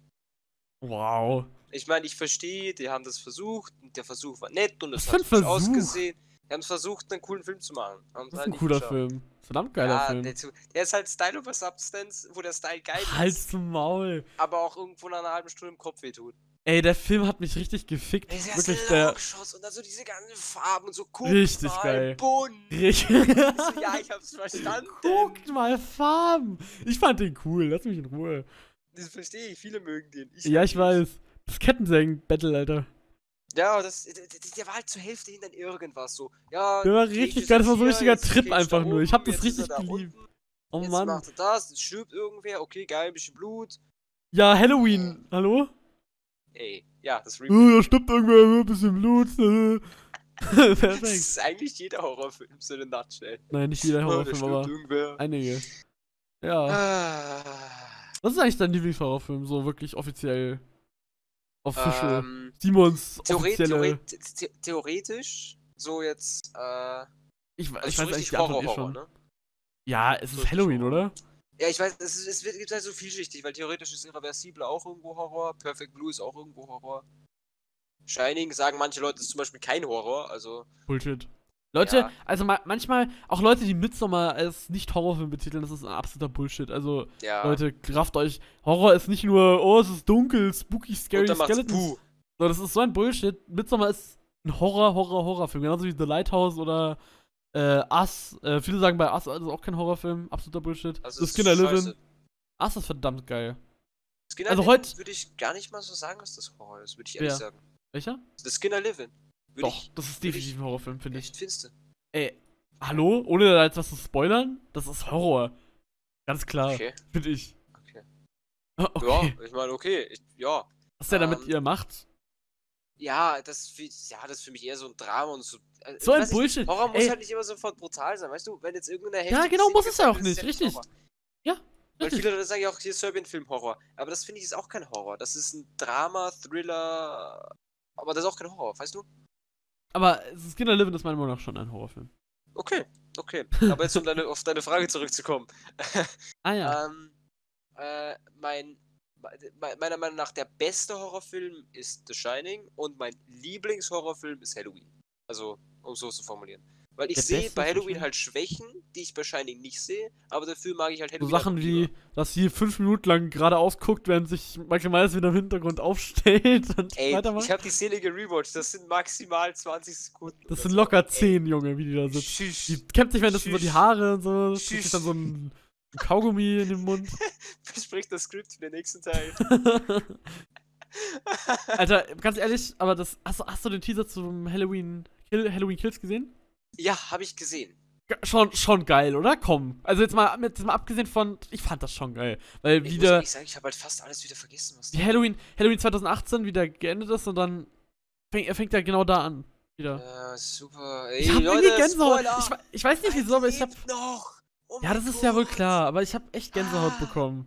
Wow.
Ich meine, ich verstehe, die haben das versucht und der Versuch war nett und es hat gut ausgesehen. Die haben versucht, einen coolen Film zu machen.
das ist halt ein cooler Film. Verdammt geiler ja, Film.
Der, der, ist halt Style over Substance, wo der Style geil ist.
Halt's zum Maul.
Aber auch irgendwo nach einer halben Stunde im Kopf wehtut.
Ey, der Film hat mich richtig gefickt.
Ey, der
Wirklich,
der. Und dann so diese ganzen Farben und so guckt
Richtig
mal,
geil.
bunt.
Richtig.
so, ja, ich hab's verstanden.
Guckt mal Farben. Ich fand den cool. Lass mich in Ruhe.
Das verstehe ich. Viele mögen den.
Ich ja, ich nicht. weiß. Das Kettensägen-Battle, Alter.
Ja, das, der, war halt zur Hälfte hinter irgendwas so. Ja,
der war richtig geil. Das war so ein richtiger Trip einfach nur. Ich hab das richtig geliebt. Oh
jetzt
Mann.
macht er das, es stirbt irgendwer, okay, geil, ein bisschen Blut.
Ja, Halloween, ja. hallo?
Ey, ja, das
Remake. Uh, da stirbt irgendwer, ein bisschen Blut. Äh.
Perfekt. Das ist eigentlich jeder Horrorfilm, so eine Nutshell.
Nein, nicht jeder Horrorfilm, oh, aber irgendwer. einige. Ja. Ah. Was ist eigentlich dein Lieblingshorrorfilm, so wirklich offiziell? Official. Ähm, Simons
theoret. Theoret theoretisch, so jetzt, äh...
Ich, also ich weiß eigentlich die eh schon. Ne? Ja, es ist Halloween, oder?
Ja, ich weiß, es, ist, es gibt halt so vielschichtig, weil theoretisch ist Irreversible auch irgendwo Horror, Perfect Blue ist auch irgendwo Horror. Shining sagen manche Leute ist zum Beispiel kein Horror, also.
Bullshit. Leute, ja. also ma manchmal, auch Leute, die Midsommar als nicht Horrorfilm betiteln, das ist ein absoluter Bullshit. Also, ja. Leute, kraft euch. Horror ist nicht nur, oh, es ist dunkel, spooky, scary Skeletons. So, das ist so ein Bullshit. Midsommar ist ein Horror, Horror, Horrorfilm. Genauso wie The Lighthouse oder äh, Us, äh, viele sagen bei Us, also auch kein Horrorfilm, absoluter Bullshit. Also The Skin in. Us ist verdammt geil.
Skin also heute würde ich gar nicht mal so sagen, dass das Horror ist, würde ich ehrlich ja. sagen.
Welcher?
The Skin I
Doch, ich, das ist definitiv ein Horrorfilm, finde ich.
Findest du?
Ey, hallo? Ohne da jetzt was zu spoilern? Das ist Horror. Ganz klar. Okay. Finde ich.
Okay. okay. Ja, ich meine, okay. Ich, ja.
Was der ähm, da mit ihr macht?
Ja, das, ja, das ist für mich eher so ein Drama und so. äh,
So ein Bullshit.
Horror muss
Ey.
halt nicht immer sofort brutal sein, weißt du? Wenn jetzt irgendeine
Ja,
heftige
genau, muss es ja auch nicht, richtig.
Horror.
Ja,
Weil
richtig.
viele sagen ja auch, hier Serbian-Film Horror. Aber das finde ich ist auch kein Horror. Das ist ein Drama, Thriller. Aber das ist auch kein Horror, weißt du?
Aber Skin Living ist meiner Meinung nach schon ein Horrorfilm.
Okay, okay. Aber jetzt um deine, auf deine Frage zurückzukommen.
Ah ja.
Ähm, äh, mein, me- meiner Meinung nach der beste Horrorfilm ist The Shining und mein Lieblingshorrorfilm ist Halloween. Also, um so zu formulieren. Weil ich sehe bei Halloween halt Schwächen, die ich bei Shining nicht sehe, aber dafür mag ich halt
so
Halloween.
Sachen wie, dass sie fünf Minuten lang geradeaus guckt, während sich Michael Myers wieder im Hintergrund aufstellt und
Ey,
weitermacht.
ich habe die Szene gerewatcht, das sind maximal 20 Sekunden.
Das sind
so.
locker
Ey,
zehn, Junge, wie die da sitzen.
Schüss.
Die kämmt sich währenddessen so die. Haare und so, kriegt dann so ein, Kaugummi in den Mund.
Bespricht das Skript für den nächsten Teil.
Alter, ganz ehrlich, aber das. Hast, du- hast du den Teaser zum Halloween, Kill, Halloween Kills gesehen?
Ja, habe ich gesehen.
Ge- Schon, schon geil, oder? Komm. Also jetzt mal, jetzt mal abgesehen von. Ich fand das schon geil. Weil
Ich muss
wieder.
ehrlich sagen, ich habe halt fast alles wieder vergessen, was
Die Halloween, Halloween 2018 wieder geendet ist und dann fängt, er fängt ja genau da an. Wieder.
Ja, super. Ey,
ich hab
Leute,
irgendwie Gänsehaut. Ich, ich weiß nicht wieso, aber ich hab.
Noch. Oh
Ja, das ist ja wohl
Gott.
klar, aber ich hab echt Gänsehaut
Ah.
bekommen.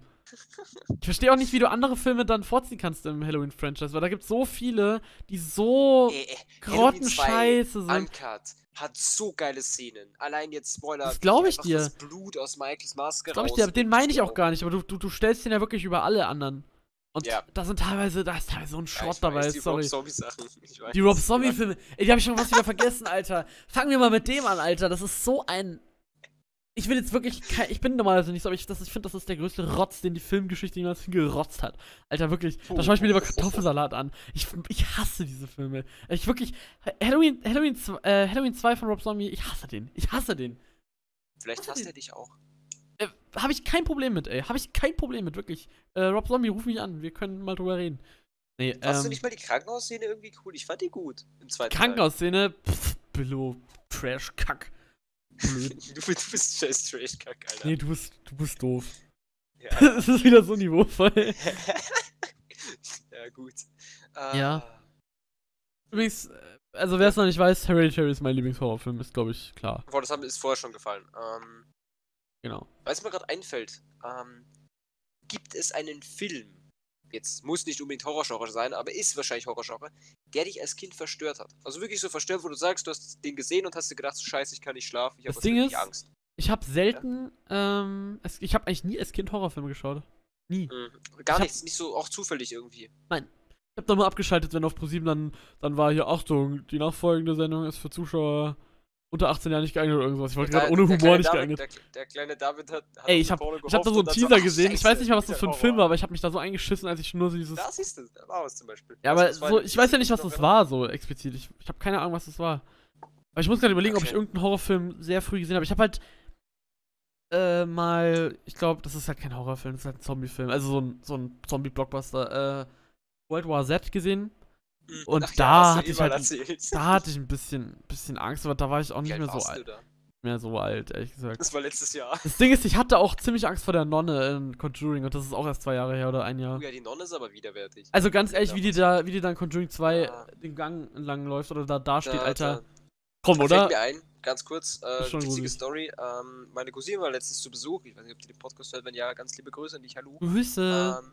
Ich verstehe auch nicht, wie du andere Filme dann vorziehen kannst im Halloween-Franchise, weil da gibt es so viele, die so
Halloween 2
grottenscheiße sind.
Uncut hat so geile Szenen. Allein jetzt Spoiler.
Das
wie
glaub ich dir.
Das Blut aus Michaels Maske
Glaub ich dir, den meine ich auch
rausgeht.
gar nicht, aber du, du, du stellst den ja wirklich über alle anderen. Und
Ja.
da sind teilweise, da ist teilweise so ein
Ja,
Schrott
ich
dabei,
weiß, die
sorry.
Rob Zombie Sachen. Ich weiß.
Die Rob Zombie-Filme, ey, die habe ich schon was wieder vergessen, Alter. Fangen wir mal mit dem an, Alter. Das ist so ein. Ich will jetzt wirklich. Kein, ich bin normalerweise nicht so, aber ich, das- ich finde, das ist der größte Rotz, den die Filmgeschichte jemals hingerotzt hat. Alter, wirklich. Da schaue ich mir lieber Kartoffelsalat an. Ich, ich hasse diese Filme. Ich wirklich. Halloween, Halloween, äh, Halloween 2 von Rob Zombie, ich hasse den. Ich hasse den.
Vielleicht hasst er dich auch.
Äh, habe ich kein Problem mit, ey. Habe ich kein Problem mit, wirklich. Äh, Rob Zombie, ruf mich an. Wir können mal drüber reden. Nee,
du
ähm,
nicht mal die Krankenhausszene irgendwie cool? Ich fand die gut. Im zweiten
Krankenhausszene, pff, Billo, Trash, Kack. Blöd.
Du, du bist scheiß Trash-Kack, Alter.
Nee, du bist, du bist doof.
Ja.
Es ist wieder so niveauvoll.
ja, gut. Äh,
Ja. Übrigens, äh, also wer es noch nicht weiß, Hereditary ist mein Lieblingshorrorfilm, ist glaube ich klar.
Boah, das haben, ist vorher schon gefallen. Ähm,
Genau.
Du, mir gerade einfällt, ähm, gibt es einen Film, jetzt muss nicht unbedingt Horrorgenre sein, aber ist wahrscheinlich Horrorgenre, der dich als Kind verstört hat? Also wirklich so verstört, wo du sagst, du hast den gesehen und hast dir gedacht, so, scheiße, ich kann nicht schlafen, ich
Das
habe
Ding
wirklich
ist-
Angst.
Ich habe selten, ähm, es, ich habe eigentlich nie als Kind Horrorfilme geschaut. Nie.
Mhm. Gar
hab-
nichts, nicht so auch zufällig irgendwie.
Ich habe da nur abgeschaltet, wenn auf ProSieben dann, dann war hier, Achtung, die nachfolgende Sendung ist für Zuschauer unter 18 Jahren nicht geeignet oder irgendwas. Ich wollte gerade ohne
der
Humor nicht
David,
geeignet.
Der, der kleine David hat, hat
Ey, ich
den
hab,
Porno
ich hab da so einen Teaser
ach,
gesehen. Ich
Scheiße,
weiß nicht mal, was das für ein. Film war, aber ich habe mich da so eingeschissen, als ich nur so dieses.
Das ist es, da war es zum Beispiel.
Ja,
Also,
aber
war
so, ich weiß ja nicht, was das war, so explizit. Ich, ich habe keine Ahnung, was das war. Aber ich muss gerade überlegen, ob ich
Okay.
irgendeinen Horrorfilm sehr früh gesehen habe. Ich habe halt äh, mal, ich glaube, das ist halt kein Horrorfilm, das ist halt ein Zombiefilm. Also so ein, so ein Zombie-Blockbuster. Äh, World War Z gesehen.
Mhm.
und
Ach ja,
da
du
hatte ich halt-. Da hatte ich ein bisschen, bisschen Angst, aber da war ich auch nicht mehr so
warst
alt,
du da?
mehr so alt, ehrlich gesagt.
Das war letztes Jahr.
Das Ding ist, ich hatte auch ziemlich Angst vor der Nonne in Conjuring und das ist auch erst zwei Jahre her oder ein Jahr.
Oh ja, die Nonne ist aber widerwärtig.
Also ganz ehrlich, wie die da, wie die da in Conjuring 2
Ah.
den Gang entlang läuft oder da dasteht,
Da-
Alter.
da-
Komm,
Da
oder?
Fällt mir ein, ganz kurz, äh,
schon
witzige
gruselig.
Story. Ähm, meine Cousine war letztens zu Besuch. Ich weiß nicht, ob die den Podcast hört. Wenn ja, ganz liebe Grüße an dich. Hallo.
Grüße.
Ähm,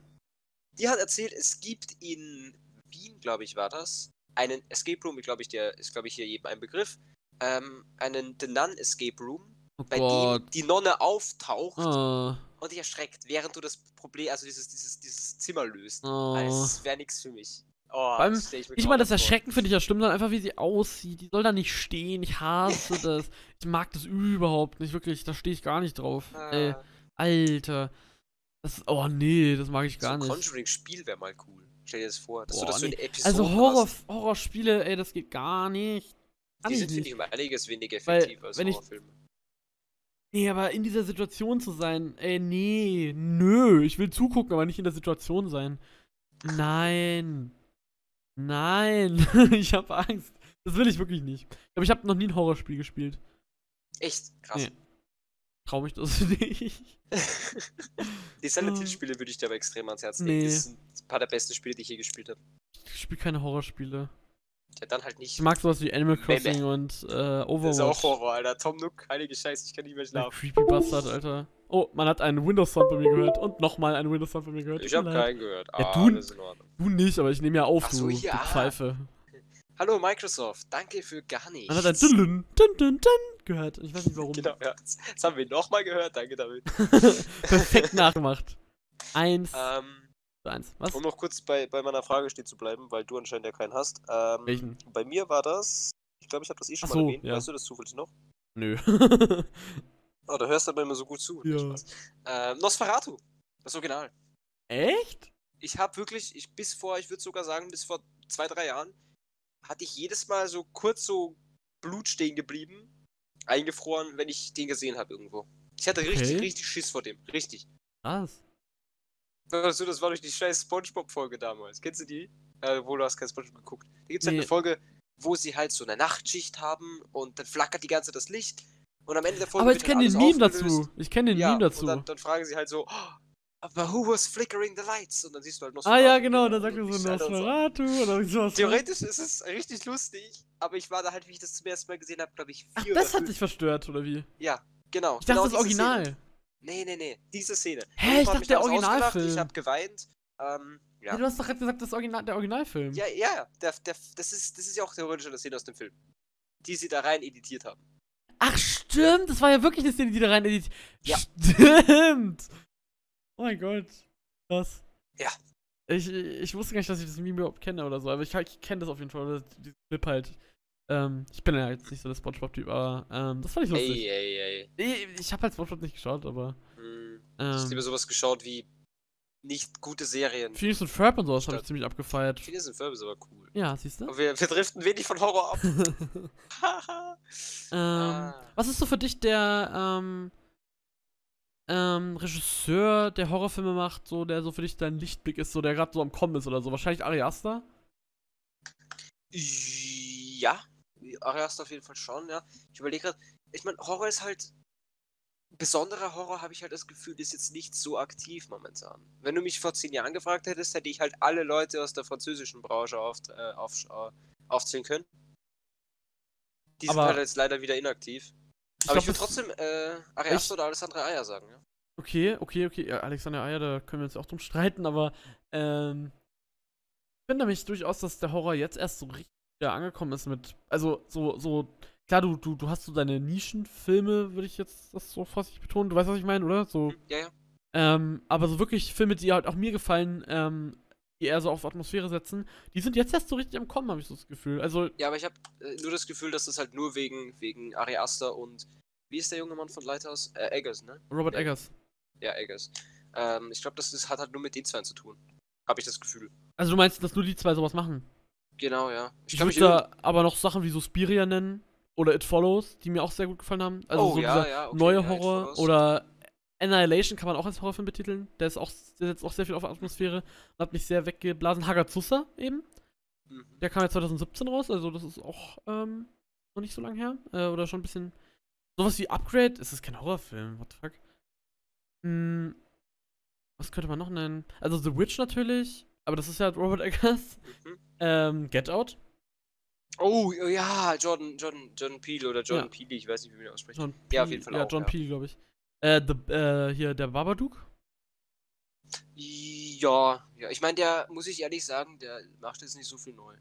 die hat erzählt, es gibt in Wien, glaube ich, war das, einen Escape Room. Ich glaube, ich, der ist, glaube ich, hier jedem ein Begriff. Ähm, einen The Nun Escape Room,
oh
bei
Gott.
dem die Nonne auftaucht
Oh,
und dich erschreckt, während du das Problem, also dieses, dieses, dieses Zimmer löst.
oh.
Das wäre nichts für mich. Oh, stell ich
Ich meine, das. Erschrecken finde ich ja schlimm, sondern einfach wie sie aussieht. Die soll da nicht stehen. Ich hasse das. Ich mag das überhaupt nicht, wirklich. Da stehe ich gar nicht drauf. Ey,
Ah,
Alter. Das, oh nee, das mag ich
so
gar
ein
nicht.
Conjuring-Spiel wäre mal cool. Stell dir das vor, dass
Boah,
du das so
nee.
in Episoden
Also Horror,
hast.
Horrorspiele, ey, das geht gar nicht.
Die sind, finde ich, um einiges weniger
Weil,
effektiv als
wenn ich-
Horrorfilme.
Nee, aber in dieser Situation zu sein, ey, nee, nö. Ich will zugucken, aber nicht in der Situation sein. Nein. Nein. ich habe Angst. Das will ich wirklich nicht. Aber ich habe noch nie ein Horrorspiel gespielt.
Echt krass.
Nee. Trau mich das nicht.
Die Silent. Hill Spiele würde ich dir aber extrem ans Herz legen.
Nee.
Das sind ein paar der besten Spiele, die ich je gespielt habe.
Ich spiele keine Horrorspiele.
Ja, dann halt nicht.
Ich mag sowas wie Animal. Crossing und äh, Overwatch.
Das ist auch Horror, Alter. Tom Nook, heilige Scheiße, ich kann nicht mehr
Der
schlafen.
Creepy Bastard, Alter. Oh, man hat einen Windows-Sound bei mir gehört und nochmal einen Windows-Sound bei mir gehört.
Ich
Tut
hab
mir leid.
keinen gehört.
Ja,
Ah,
du-
in Ordnung.
Du nicht, aber ich nehme ja auf,
Ach so,
du,
ja.
du Pfeife.
Hallo Microsoft, danke für gar nichts.
Man hat ein Dünn, Dünn, Dünn, Dünn gehört. Ich weiß nicht warum.
Genau, ja. Das haben wir nochmal gehört, danke David.
Perfekt nachgemacht. Eins
Ähm,
zu eins. Was?
um noch kurz bei, bei meiner Frage stehen zu bleiben, weil du anscheinend ja keinen hast. Ähm,
Welchen?
Bei mir war das, ich glaube, ich habe das eh schon
Ach
mal
so,
erwähnt.
ja.
Weißt du das zufällig noch?
Nö.
Oh, da hörst du aber immer so gut zu.
Ja.
Ähm, Nosferatu, das Original.
Echt?
Ich habe wirklich, ich bis vor, ich würde sogar sagen, bis vor zwei, drei Jahren, hatte ich jedes Mal so kurz so Blut stehen geblieben, eingefroren, wenn ich den gesehen habe irgendwo. Ich hatte richtig,
Okay.
richtig Schiss vor dem. Richtig.
Was?
Also, das war durch die scheiß Spongebob-Folge damals. Kennst du die? Äh, wo du hast kein Spongebob geguckt. Da gibt es halt
Nee.
eine Folge, wo sie halt so eine Nachtschicht haben und dann flackert die ganze Zeit das Licht. Und am Ende der Folge
Aber ich kenne den Meme
aufgelöst.
dazu. Ich kenne den
ja,
Meme dazu.
Und dann, dann fragen sie halt so, oh, aber who was flickering the lights? Und dann siehst du halt noch
ah ja, genau, dann sagt er so Nosferatu oder sowas.
Theoretisch ist es richtig lustig, aber ich war da halt, wie ich das zum ersten Mal gesehen habe, glaube ich,
Ach,
vier
das
oder
hat dich verstört, oder wie?
Ja, genau.
Ich dachte,
genau
das Original.
Szene. Nee, nee, nee, diese Szene.
Hä, ich dachte, der Originalfilm.
Ich habe geweint. Ähm,
Ja.
ja.
du hast doch gerade gesagt, das Original, der Originalfilm.
Ja, ja, ja. Der, der, das, ist, das ist ja auch theoretisch eine Szene aus dem Film. Die sie da rein editiert haben.
Ach, stimmt. Das war ja wirklich eine Szene, die da rein editiert.
Ja.
Stimmt. Oh mein Gott. Krass.
Ja.
Ich, ich wusste gar nicht, dass ich das Meme überhaupt kenne oder so, aber ich, ich kenne das auf jeden Fall. Oder diesen Clip halt. Ähm, ich bin ja jetzt nicht so der Spongebob-Typ, aber ähm, das fand ich lustig.
Ey, ey, ey.
Nee, ich habe halt Spongebob nicht geschaut, aber.
Hm. Ich habe
Ähm,
lieber sowas geschaut wie nicht gute Serien.
Phoenix und Ferb und sowas habe ich ziemlich abgefeiert.
Phineas und Ferb ist aber cool.
Ja, siehst du?
Wir, wir driften wenig von Horror ab.
Ähm,
Ah.
Was ist so für dich der ähm, ähm, Regisseur, der Horrorfilme macht, so der so für dich dein Lichtblick ist, so der gerade so am Kommen ist oder so? Wahrscheinlich Ari Aster?
Ja, Ari Aster auf jeden Fall schon, ja. Ich überlege gerade, ich meine, Horror ist halt. Besonderer Horror habe ich halt das Gefühl, ist jetzt nicht so aktiv momentan. Wenn du mich vor zehn Jahren gefragt hättest, hätte ich halt alle Leute aus der französischen Branche auf, äh, auf, äh, aufzählen können. Die sind
Aber-
halt jetzt leider wieder inaktiv.
Ich
Aber
glaub,
ich würde trotzdem äh, Ari
Ich-
Aster oder Alessandra Eier sagen, ja.
Okay, okay, okay. Ja, Alexander Eier, da können wir uns auch drum streiten, aber ähm, ich finde nämlich durchaus, dass der Horror jetzt erst so richtig wieder angekommen ist mit, also so, so, klar, du, du, du hast so deine Nischenfilme, würde ich jetzt das so vorsichtig betonen, du weißt, was ich meine, oder? So,
Hm, Ja, ja.
ähm, aber so wirklich Filme, die halt auch mir gefallen, ähm, die eher so auf Atmosphäre setzen, die sind jetzt erst so richtig am Kommen, habe ich so das Gefühl. Also,
Ja, aber ich habe äh, nur das Gefühl, dass das halt nur wegen, wegen Ari Aster und. Wie ist der junge Mann von Lighthouse? Äh, Eggers, ne?
Robert
Ja.
Eggers.
Ja, Eggers. Ähm, ich glaube, das ist, hat halt nur mit den zwei zu tun. Habe ich das Gefühl.
Also du meinst, dass nur die zwei sowas machen?
Genau, ja.
Ich,
kann
würde
mich
da aber noch Sachen wie Suspiria nennen oder It Follows, die mir auch sehr gut gefallen haben. Also
oh,
so
ja,
dieser
ja, okay,
neue Horror oder Annihilation kann man auch als Horrorfilm betiteln. Der ist auch, der setzt auch sehr viel auf Atmosphäre und hat mich sehr weggeblasen. Hagazusa eben.
Mhm.
Der kam ja 2017 raus, also das ist auch ähm, noch nicht so lange her. Äh, oder schon ein bisschen. Sowas wie Upgrade. Es ist kein Horrorfilm, what the fuck. Hm, was könnte man noch nennen? Also The Witch natürlich, aber das ist ja Robert Eggers.
Mhm.
Ähm, Get Out.
Oh, ja, Jordan, Jordan, Jordan Peele oder Jordan
Ja.
Peele, ich weiß nicht, wie man ihn ausspricht.
John
Ja, auf jeden Fall
Ja,
auch,
John
ja.
Peel, glaube ich. Äh, the, äh, hier, der Babadook.
Ja, ja, ich meine, der, muss ich ehrlich sagen, der macht jetzt nicht so viel neu.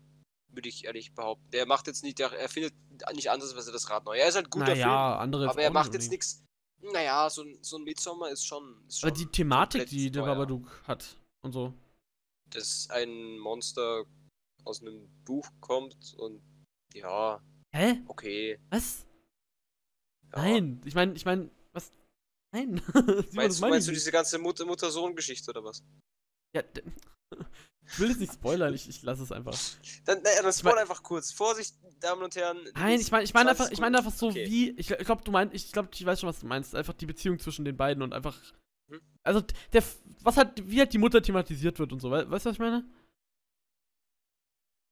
Würde ich ehrlich behaupten. Der macht jetzt nicht, der erfindet nicht anders, was er das Rad neu. Er ist halt Film,
naja, andere
aber er macht jetzt nichts. Naja, so ein, so ein Midsommar ist schon. Ist schon
Aber die Thematik, die der
neuer.
Babadook hat und so.
dass ein Monster aus einem Buch kommt und ja,
Hä?
okay.
Was?
Ja.
Nein. Ich meine, ich meine? Nein.
Meinst, du, meinst du
ich
diese ganze Mutter- Mutter-Sohn-Geschichte oder was?
Ja, ich will jetzt nicht spoilern, ich, ich lasse es einfach.
Dann, naja, dann
mein-
spoil einfach kurz. Vorsicht, Damen und Herren.
Nein, ich meine, ich meine
20
einfach, ich meine einfach so
Okay.
wie, ich, ich glaube, du meinst, ich glaube, ich weiß schon, was du meinst. Einfach die Beziehung zwischen den beiden und einfach,
Mhm.
also der, was halt, wie halt die Mutter thematisiert wird und so. We weißt du, was ich meine?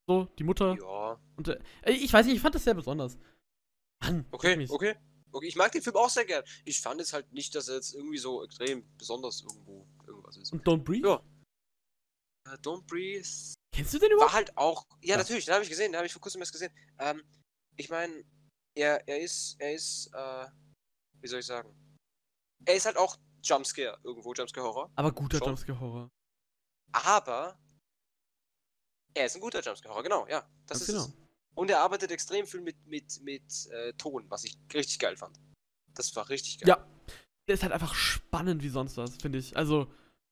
So, die Mutter
Ja,
und äh, ich weiß nicht, ich fand das sehr besonders. Mann,
okay, okay. Okay, ich mag den Film auch sehr gern. Ich fand es halt nicht, dass er jetzt irgendwie so extrem besonders irgendwo irgendwas ist.
Und Don't Breathe?
Ja. Äh, Don't Breathe.
Kennst du den überhaupt?
War halt auch. Ja,
Ja.
natürlich, den habe ich gesehen, den habe ich vor kurzem erst gesehen. Ähm, ich meine, er, er ist, er ist, äh, wie soll ich sagen? Er ist halt auch Jumpscare, irgendwo Jumpscare-Horror.
Aber guter. Jumpscare-Horror.
Aber er ist ein guter Jumpscare-Horror, genau, ja. Das
Ganz
ist
genau.
Und er arbeitet extrem viel mit, mit, mit äh, Ton, was ich richtig geil fand. Das war richtig geil.
Ja. Der ist halt einfach spannend wie sonst was, finde ich. Also,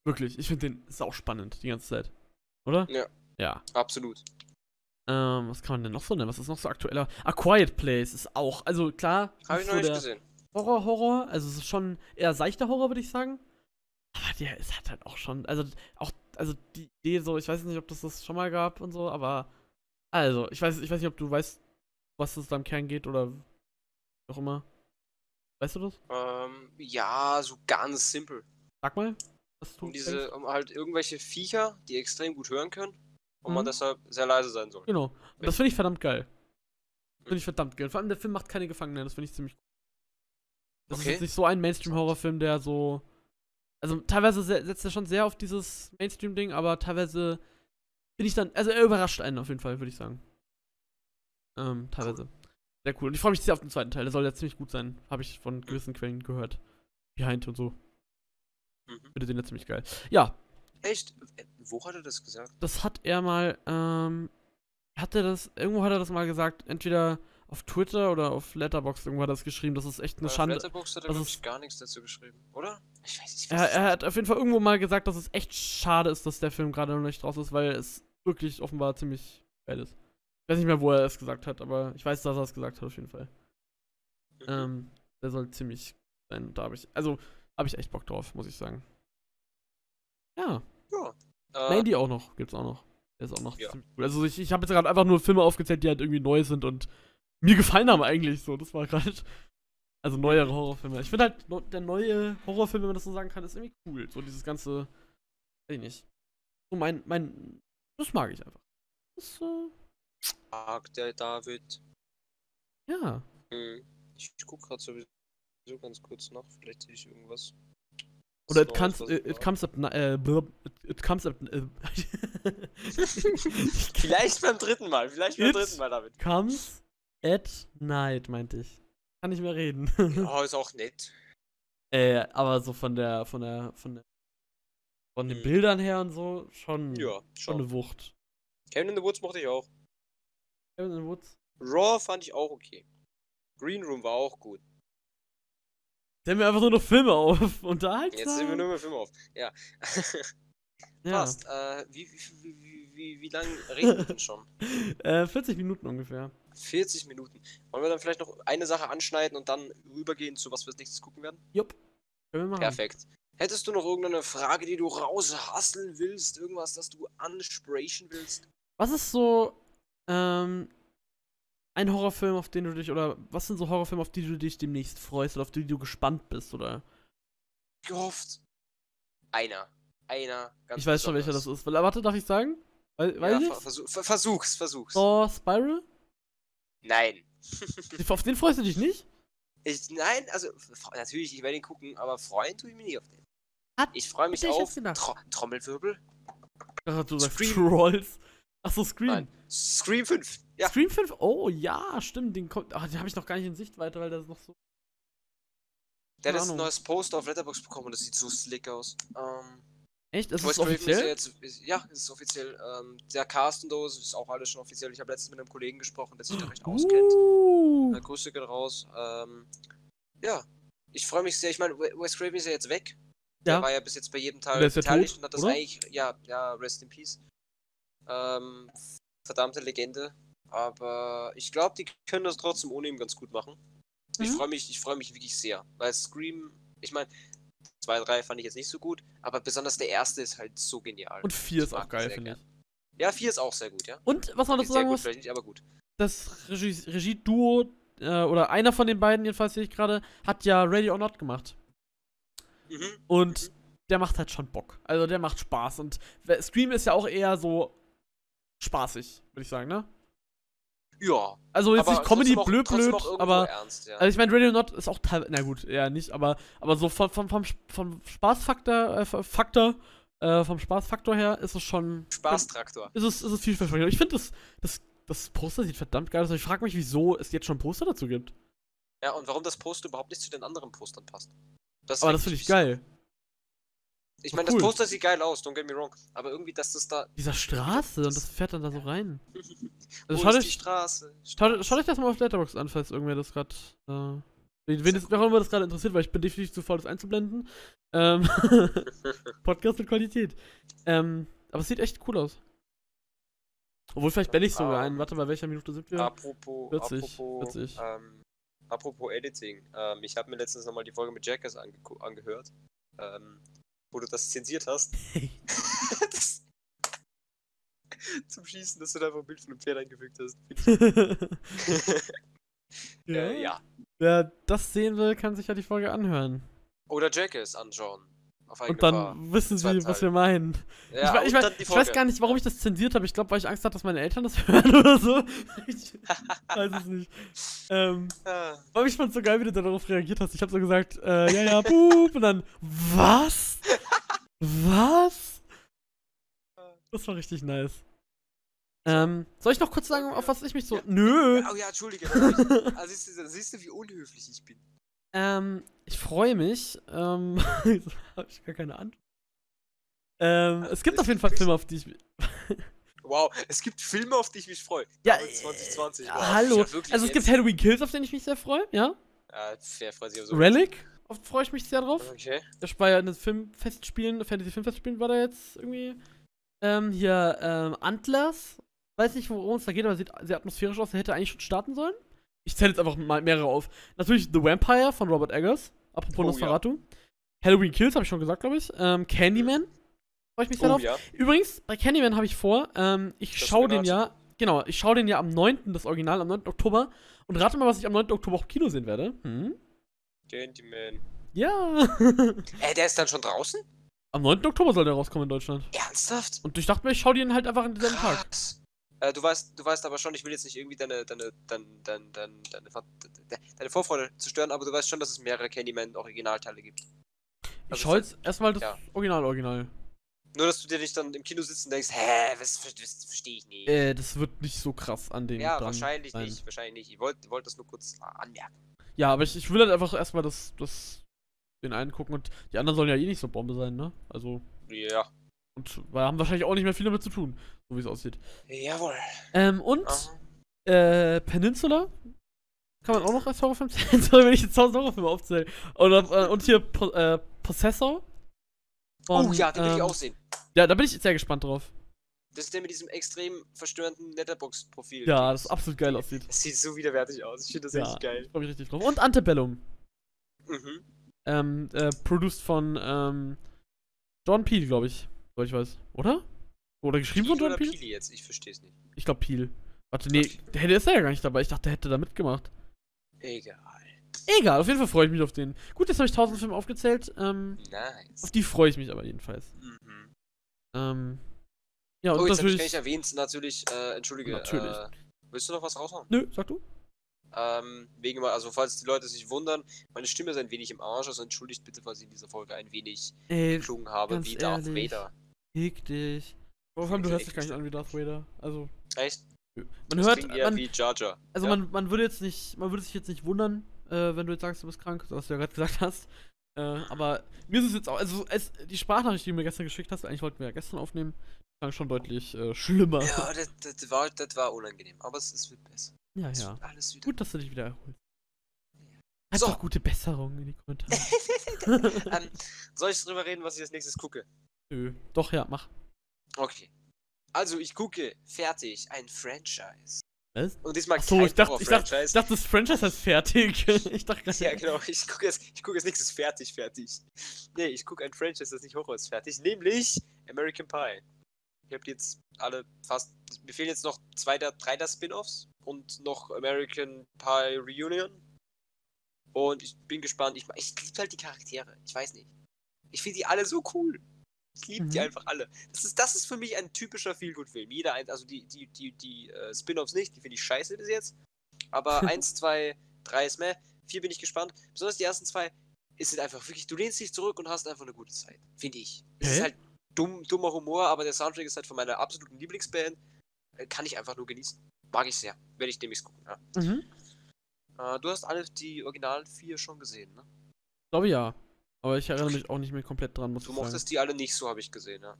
wirklich. Ich finde den sau spannend die ganze Zeit. Oder?
Ja.
Ja.
Absolut.
Ähm, was kann man denn noch so nennen? Was ist noch so aktueller? A Quiet Place ist auch. Also, klar.
Habe ich
so
noch nicht gesehen.
Horror, Horror. Also, es ist schon eher seichter Horror, würde ich sagen. Aber der ist halt, halt auch schon. Also, auch. Also, die Idee so. Ich weiß nicht, ob das das schon mal gab und so, aber. Also, ich weiß, ich weiß nicht, ob du weißt, was es da im Kern geht oder. Auch immer. Weißt du das?
Ähm, ja, so ganz simpel.
Sag mal. Was du
Um diese,
denkst.
um halt irgendwelche Viecher, die extrem gut hören können und man
Mhm.
deshalb sehr leise sein soll.
Genau. Und das finde ich verdammt geil. Finde ich verdammt geil. Vor allem der Film macht keine Gefangenen, das finde ich ziemlich cool. Das ist
Okay.
jetzt nicht so ein Mainstream-Horrorfilm, der so. Also teilweise se- setzt er schon sehr auf dieses Mainstream-Ding, aber teilweise bin ich dann. Also er überrascht einen auf jeden Fall, würde ich sagen. Ähm, teilweise. Sehr cool. Und ich freue mich sehr auf den zweiten Teil. Der soll ja ziemlich gut sein. Habe ich von gewissen Quellen gehört. Behind und so.
Mhm.
Finde den ja ziemlich geil. Ja,
Echt? Wo hat er das gesagt?
das hat er mal, ähm, hat er das, irgendwo hat er das mal gesagt, entweder auf Twitter oder auf Letterboxd, irgendwo hat er das geschrieben, das ist echt eine
Auf
Schande.
Letterboxd hat er,
das
glaub
ist-
ich, gar nichts dazu geschrieben, oder? Ich weiß nicht.
Er, er hat auf jeden Fall irgendwo mal gesagt, dass es echt schade ist, dass der Film gerade noch nicht raus ist, weil es wirklich offenbar ziemlich geil ist. Ich weiß nicht mehr, wo er es gesagt hat, aber ich weiß, dass er es gesagt hat, auf jeden Fall. Ähm, der soll ziemlich sein, da habe ich, also, habe ich echt Bock drauf, muss ich sagen. Ja,
ja. Äh,
Mandy auch noch, gibt's auch noch. Der ist auch noch
Ja.
ziemlich cool. Also ich, ich habe jetzt gerade einfach nur Filme aufgezählt, die halt irgendwie neu sind und mir gefallen haben eigentlich so. Das war gerade. Also neuere Horrorfilme. Ich finde halt, der neue Horrorfilm, wenn man das so sagen kann, ist irgendwie cool. So dieses ganze. Weiß ich nicht. So mein, mein. Das mag ich einfach. Das, äh,
Mag der David.
ja.
Hm. Ich, guck gerade sowieso ganz kurz nach. Vielleicht sehe ich irgendwas.
Oder it comes,
was
it, comes up, äh, it, comes up, äh,
vielleicht beim dritten Mal. Vielleicht beim
It-
dritten Mal, David.
comes at night, meinte ich. Kann nicht mehr reden.
Oh, ist auch nett.
Äh, aber so von der, von der, von der, von den
Hm.
Bildern her und so, schon,
Ja,
schon
schon.
eine Wucht.
Cabin in the Woods mochte ich auch.
Cabin in the Woods.
Raw fand ich auch okay. Green Room war auch gut.
Sehen wir einfach nur noch Filme auf. Unterhaltsam.
Jetzt sehen wir nur mehr Filme auf. Ja.
ja.
Passt. Äh, wie, wie, wie, wie, wie, wie lange reden wir denn schon?
Äh, 40 Minuten ungefähr.
40 Minuten. Wollen wir dann vielleicht noch eine Sache anschneiden und dann rübergehen zu was wir als nächstes gucken werden?
Jupp. Können wir machen.
Perfekt. Hättest du noch irgendeine Frage, die du raushasseln willst? Irgendwas, das du ansprechen willst?
Was ist so, ähm, ein Horrorfilm, auf den du dich, oder was sind so Horrorfilme, auf die du dich demnächst freust oder auf die du gespannt bist, oder?
Gehofft. Einer. Einer. Ganz
ich weiß schon, welcher das
besonders.
ist. Warte, darf ich sagen? Weil,
Ja,
ich?
ver versuch, ver versuch's, versuch's.
Oh, Spiral?
Nein.
auf den freust du dich nicht?
Ich, nein, also natürlich, ich werde ihn gucken, aber freuen tue ich mich nicht auf den.
Hat-
Ich freue mich auf. Tro Trommelwirbel.
Ach, du sagst
Scream.
Trolls. Achso, Scream.
Nein. Scream 5. Ja.
Scream 5? Oh ja, stimmt. Den, kommt, ach, den habe ich noch gar nicht in Sichtweite, weil der ist noch so.
Der hat jetzt ein neues Poster auf Letterboxd bekommen und das sieht so slick aus. Ähm,
Echt? Ist
Wes
das
Craven ist ja
offiziell?
jetzt, ja, es ist offiziell. Ähm, der Cast und so ist auch alles schon offiziell. Ich habe letztens mit einem Kollegen gesprochen, der sich da recht auskennt.
Uh.
Äh, Grüße gehen raus. Ähm, ja, ich freue mich sehr. Ich meine, We- Wes Craven ist ja jetzt weg. Der
Ja.
war ja bis jetzt bei jedem Teil
Der
beteiligt
tot,
und hat das
oder?
eigentlich, ja, ja, rest in peace. Ähm, verdammte Legende. Aber ich glaube, die können das trotzdem ohne ihn ganz gut machen. Ich
Mhm.
freue mich, ich freue mich wirklich sehr. Weil Scream, ich meine, 2, 3 fand ich jetzt nicht so gut, aber besonders der erste ist halt so genial.
Und 4
Ich
ist auch geil, finde ich.
Ja, 4 ist auch sehr gut, ja.
Und was man dazu sagen
gut,
muss,
nicht, aber gut.
das Regie- Regie-Duo, äh, oder einer von den beiden, jedenfalls sehe ich gerade, hat ja Ready or Not gemacht.
Mhm.
Und der macht halt schon Bock. Also der macht Spaß. Und Scream ist ja auch eher so spaßig, würde ich sagen, ne?
Ja.
Also jetzt nicht Comedy blöd, blöd, aber.
ernst, ja.
Also ich meine, Radio Not ist auch teilweise, na gut, eher nicht, aber, aber so vom, vom, vom, vom Spaßfaktor, äh, Faktor, äh, vom Spaßfaktor her ist es schon.
Spaßtraktor.
Ist es, ist es vielversprechend. Ich finde, das, das, das Poster sieht verdammt geil aus. Ich frage mich, wieso es jetzt schon Poster dazu gibt.
Ja, und warum das Poster überhaupt nicht zu den anderen Postern passt.
Das Aber das finde ich geil.
Ich meine, cool. das Poster sieht geil aus, don't get me wrong. Aber irgendwie, dass das da.
Dieser Straße und das fährt dann da so rein.
also schaut euch, die Straße?
Schaut, schaut euch das mal auf Letterboxd an, falls irgendwer das gerade. Äh, wen es cool. das gerade interessiert, weil ich bin definitiv zu faul, das einzublenden. Ähm, Podcast mit Qualität. Ähm, aber es sieht echt cool aus. Obwohl, vielleicht blende ich sogar um, ein. Warte mal, welcher Minute sind wir?
Apropos. 40. Apropos, 40. Ähm, apropos Editing. Ähm, ich habe mir letztens nochmal die Folge mit Jackass ange angehört. Ähm, wo du das zensiert hast. das zum Schießen, dass du da einfach ein Bild von einem Pferd eingefügt hast.
ja. Äh, ja. Wer das sehen will, kann sich ja die Folge anhören.
Oder Jackass anschauen.
Und dann Gefahr. wissen sie, was wir meinen. Ja, ich, ich, ich, ich weiß gar nicht, warum ich das zensiert habe. Ich glaube, weil ich Angst hatte, dass meine Eltern das hören oder so. Ich weiß es nicht. Ähm, ah. aber ich fand so geil, wie du darauf reagiert hast. Ich habe so gesagt, äh, ja, ja, boop. Und dann, was? was? Das war richtig nice. Ähm, soll ich noch kurz sagen, auf was ich mich so. Ja. Nö!
Oh ja, entschuldige. also, siehst, du, siehst du, wie unhöflich ich bin?
Ähm, ich freue mich. Ähm, habe ich gar keine Antwort. Ähm, es gibt auf jeden Fall Filme, auf die ich mich.
wow, es gibt Filme, auf die ich mich freue.
Ja, 2020. Wow, hallo. Ja also es gibt Halloween Kills, auf den ich mich sehr freue, ja?
Ja, wer freut sich so
Relic, auf freue ich mich sehr drauf.
Okay.
Das war ja in den Filmfestspielen, Fantasy-Filmfestspielen war da jetzt irgendwie. Ähm, hier, ähm, Antlers. Weiß nicht, worum es da geht, aber sieht sehr atmosphärisch aus. Der hätte eigentlich schon starten sollen. Ich zähle jetzt einfach mal mehrere auf. Natürlich The Vampire von Robert Eggers. Apropos oh, Nosferatu. Ja. Halloween Kills, habe ich schon gesagt, glaube ich. Ähm, Candyman. Freue ich mich sehr oh, drauf. Ja. Übrigens, bei Candyman habe ich vor, ähm, ich schaue den ja, genau, ich schaue den ja am 9., das Original, am 9. Oktober. Und rate mal, was ich am 9. Oktober auch im Kino sehen werde. Hm?
Candyman.
Ja.
Ey, der ist dann schon draußen?
Am 9. Oktober soll der rauskommen in Deutschland.
Ernsthaft?
Und ich dachte mir, ich schaue den halt einfach in diesem Tag.
Äh, du weißt, du weißt aber schon, ich will jetzt nicht irgendwie deine, deine, deine, deine, deine, deine, deine Vorfreude zerstören, aber du weißt schon, dass es mehrere Candyman-Originalteile gibt.
Also ich schaue jetzt erstmal das ja. Original-Original.
Nur, dass du dir nicht dann im Kino sitzt und denkst, hä, das, das verstehe ich nicht.
Äh, das wird nicht so krass an dem.
Ja, wahrscheinlich sein. nicht, wahrscheinlich nicht. Ich wollte wollt das nur kurz anmerken.
Ja, aber ich, ich will halt einfach erstmal das, das, den einen gucken und die anderen sollen ja eh nicht so Bombe sein, ne? Also.
Ja.
Und wir haben wahrscheinlich auch nicht mehr viel damit zu tun, so wie es aussieht.
Jawohl.
Ähm, und äh, Peninsula kann man auch noch als Horrorfilm zählen, Sorry, wenn ich jetzt 1000 Horrorfilme aufzähle. Und, äh, und hier po äh, Possessor.
Von, oh ja, den will ähm, ich auch sehen.
Ja, da bin ich sehr gespannt drauf.
Das ist der mit diesem extrem verstörenden Letterbox-Profil.
Ja, das absolut geil aussieht.
Das sieht so widerwärtig aus. Ich finde das ja, echt geil. Ich
freue mich richtig drauf. Und Antebellum. Mhm. Ähm, äh, produced von ähm, John Peel, glaube ich. So ich weiß. Oder? Oder geschrieben Peel von John Peel?
Peel jetzt? Ich verstehe es nicht.
Ich glaube Peel. Warte, nee, der ist ja gar nicht dabei. Ich dachte, der hätte da mitgemacht.
Egal.
Egal, auf jeden Fall freue ich mich auf den. Gut, jetzt habe ich 1000 Filme aufgezählt. Ähm,
nice.
Auf die freue ich mich aber jedenfalls. Mhm. Ähm, ja, und
oh,
jetzt
habe ich nicht erwähnt, natürlich, äh, entschuldige. Natürlich. Äh, willst du noch was raushauen?
Nö, sag du.
Ähm, wegen mal, also falls die Leute sich wundern, meine Stimme ist ein wenig im Arsch, also entschuldigt bitte, falls ich in dieser Folge ein wenig
Ey,
geklungen habe, wie Darth Vader.
Fick dich. Warum du hörst dich gar nicht an wie Darth Vader. Also.
Echt?
Man das hört.
Eher
man,
wie Jar Jar.
Also ja. man, man würde jetzt nicht, man würde sich jetzt nicht wundern, äh, wenn du jetzt sagst, du bist krank, was du ja gerade gesagt hast. Äh, aber mir ist es jetzt auch, also es, die Sprachnachricht, die du mir gestern geschickt hast, eigentlich wollten wir ja gestern aufnehmen, klang schon deutlich äh, schlimmer.
Ja, das, das, war, das war unangenehm, aber es, es wird besser.
Ja, es ja. Alles wieder Gut, dass du dich wieder erholst. Einfach so. gute Besserung in die Kommentare.
ähm, soll ich drüber reden, was ich als nächstes gucke?
Nö. Doch, ja, mach.
Okay. Also, ich gucke fertig ein Franchise.
Was?
Und diesmal
Ach so, ich dachte, ich, dachte, ich dachte, das Franchise heißt fertig. ich dachte
gerade. Ja, genau. Ich gucke jetzt, ich gucke jetzt nichts ist fertig, fertig. Nee, ich gucke ein Franchise, das nicht Horror ist fertig. Nämlich American Pie. Ich habe jetzt alle fast. Mir fehlen jetzt noch zwei der drei der Spin-offs und noch American Pie Reunion. Und ich bin gespannt. Ich, ich liebe halt die Charaktere. Ich weiß nicht. Ich finde die alle so cool. Ich liebe mhm. die einfach alle. Das ist, das ist für mich ein typischer Feelgood-Film. Jeder eins, also die, die, die, die uh, Spin-offs nicht, die finde ich scheiße bis jetzt. Aber eins, zwei, drei ist mehr. Vier bin ich gespannt. Besonders die ersten zwei, ist es einfach wirklich, du lehnst dich zurück und hast einfach eine gute Zeit. Finde ich. Es
ist
halt, dumm, dummer Humor, aber der Soundtrack ist halt von meiner absoluten Lieblingsband. Äh, kann ich einfach nur genießen. Mag ich sehr. Werde ich demnächst gucken. Ja.
Mhm.
Äh, du hast alle die Original vier schon gesehen, ne?
Ich glaube ja. Aber ich erinnere mich auch nicht mehr komplett dran, muss
Du
ich sagen.
mochtest die alle nicht so, habe ich gesehen, ja.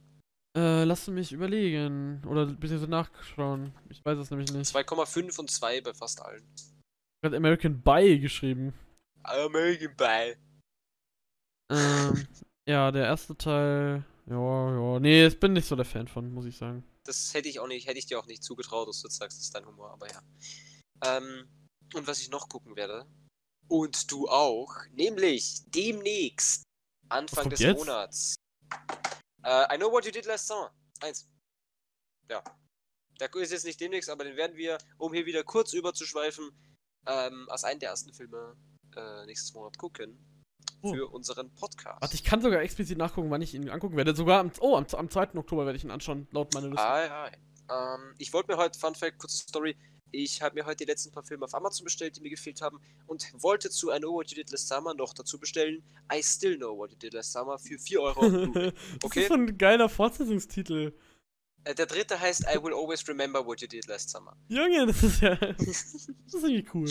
Äh, lass mich überlegen. Oder ein bisschen so nachschauen. Ich weiß es nämlich nicht.
2,5 und 2 bei fast allen.
Ich hat American Pie geschrieben.
American Pie.
Ähm, ja, der erste Teil. Ja, ja. Nee, ich bin nicht so der Fan von, muss ich sagen.
Das hätte ich auch nicht, hätte ich dir auch nicht zugetraut, dass du jetzt sagst, das ist dein Humor, aber ja. Ähm, und was ich noch gucken werde, und du auch, nämlich demnächst, Anfang des
jetzt?
Monats. Äh, I Know What You Did Last Summer. Eins. Ja. Der ist jetzt nicht demnächst, aber den werden wir, um hier wieder kurz überzuschweifen, ähm, als einen der ersten Filme äh, nächstes Monat gucken.
Oh.
Für unseren Podcast.
Warte, ich kann sogar explizit nachgucken, wann ich ihn angucken werde. Sogar am, oh, am, am 2. Oktober werde ich ihn anschauen, laut meiner Liste.
Hi, hi. Ähm, ich wollte mir heute, Fun Fact, kurze Story, ich habe mir heute die letzten paar Filme auf Amazon bestellt, die mir gefehlt haben und wollte zu I Know What You Did Last Summer noch dazu bestellen I Still Know What You Did Last Summer für 4 Euro. Blu-ray.
das
Okay.
ist ein geiler Fortsetzungstitel.
äh, der dritte heißt I Will Always Remember What You Did Last Summer.
Junge, das ist ja. Das ist irgendwie cool.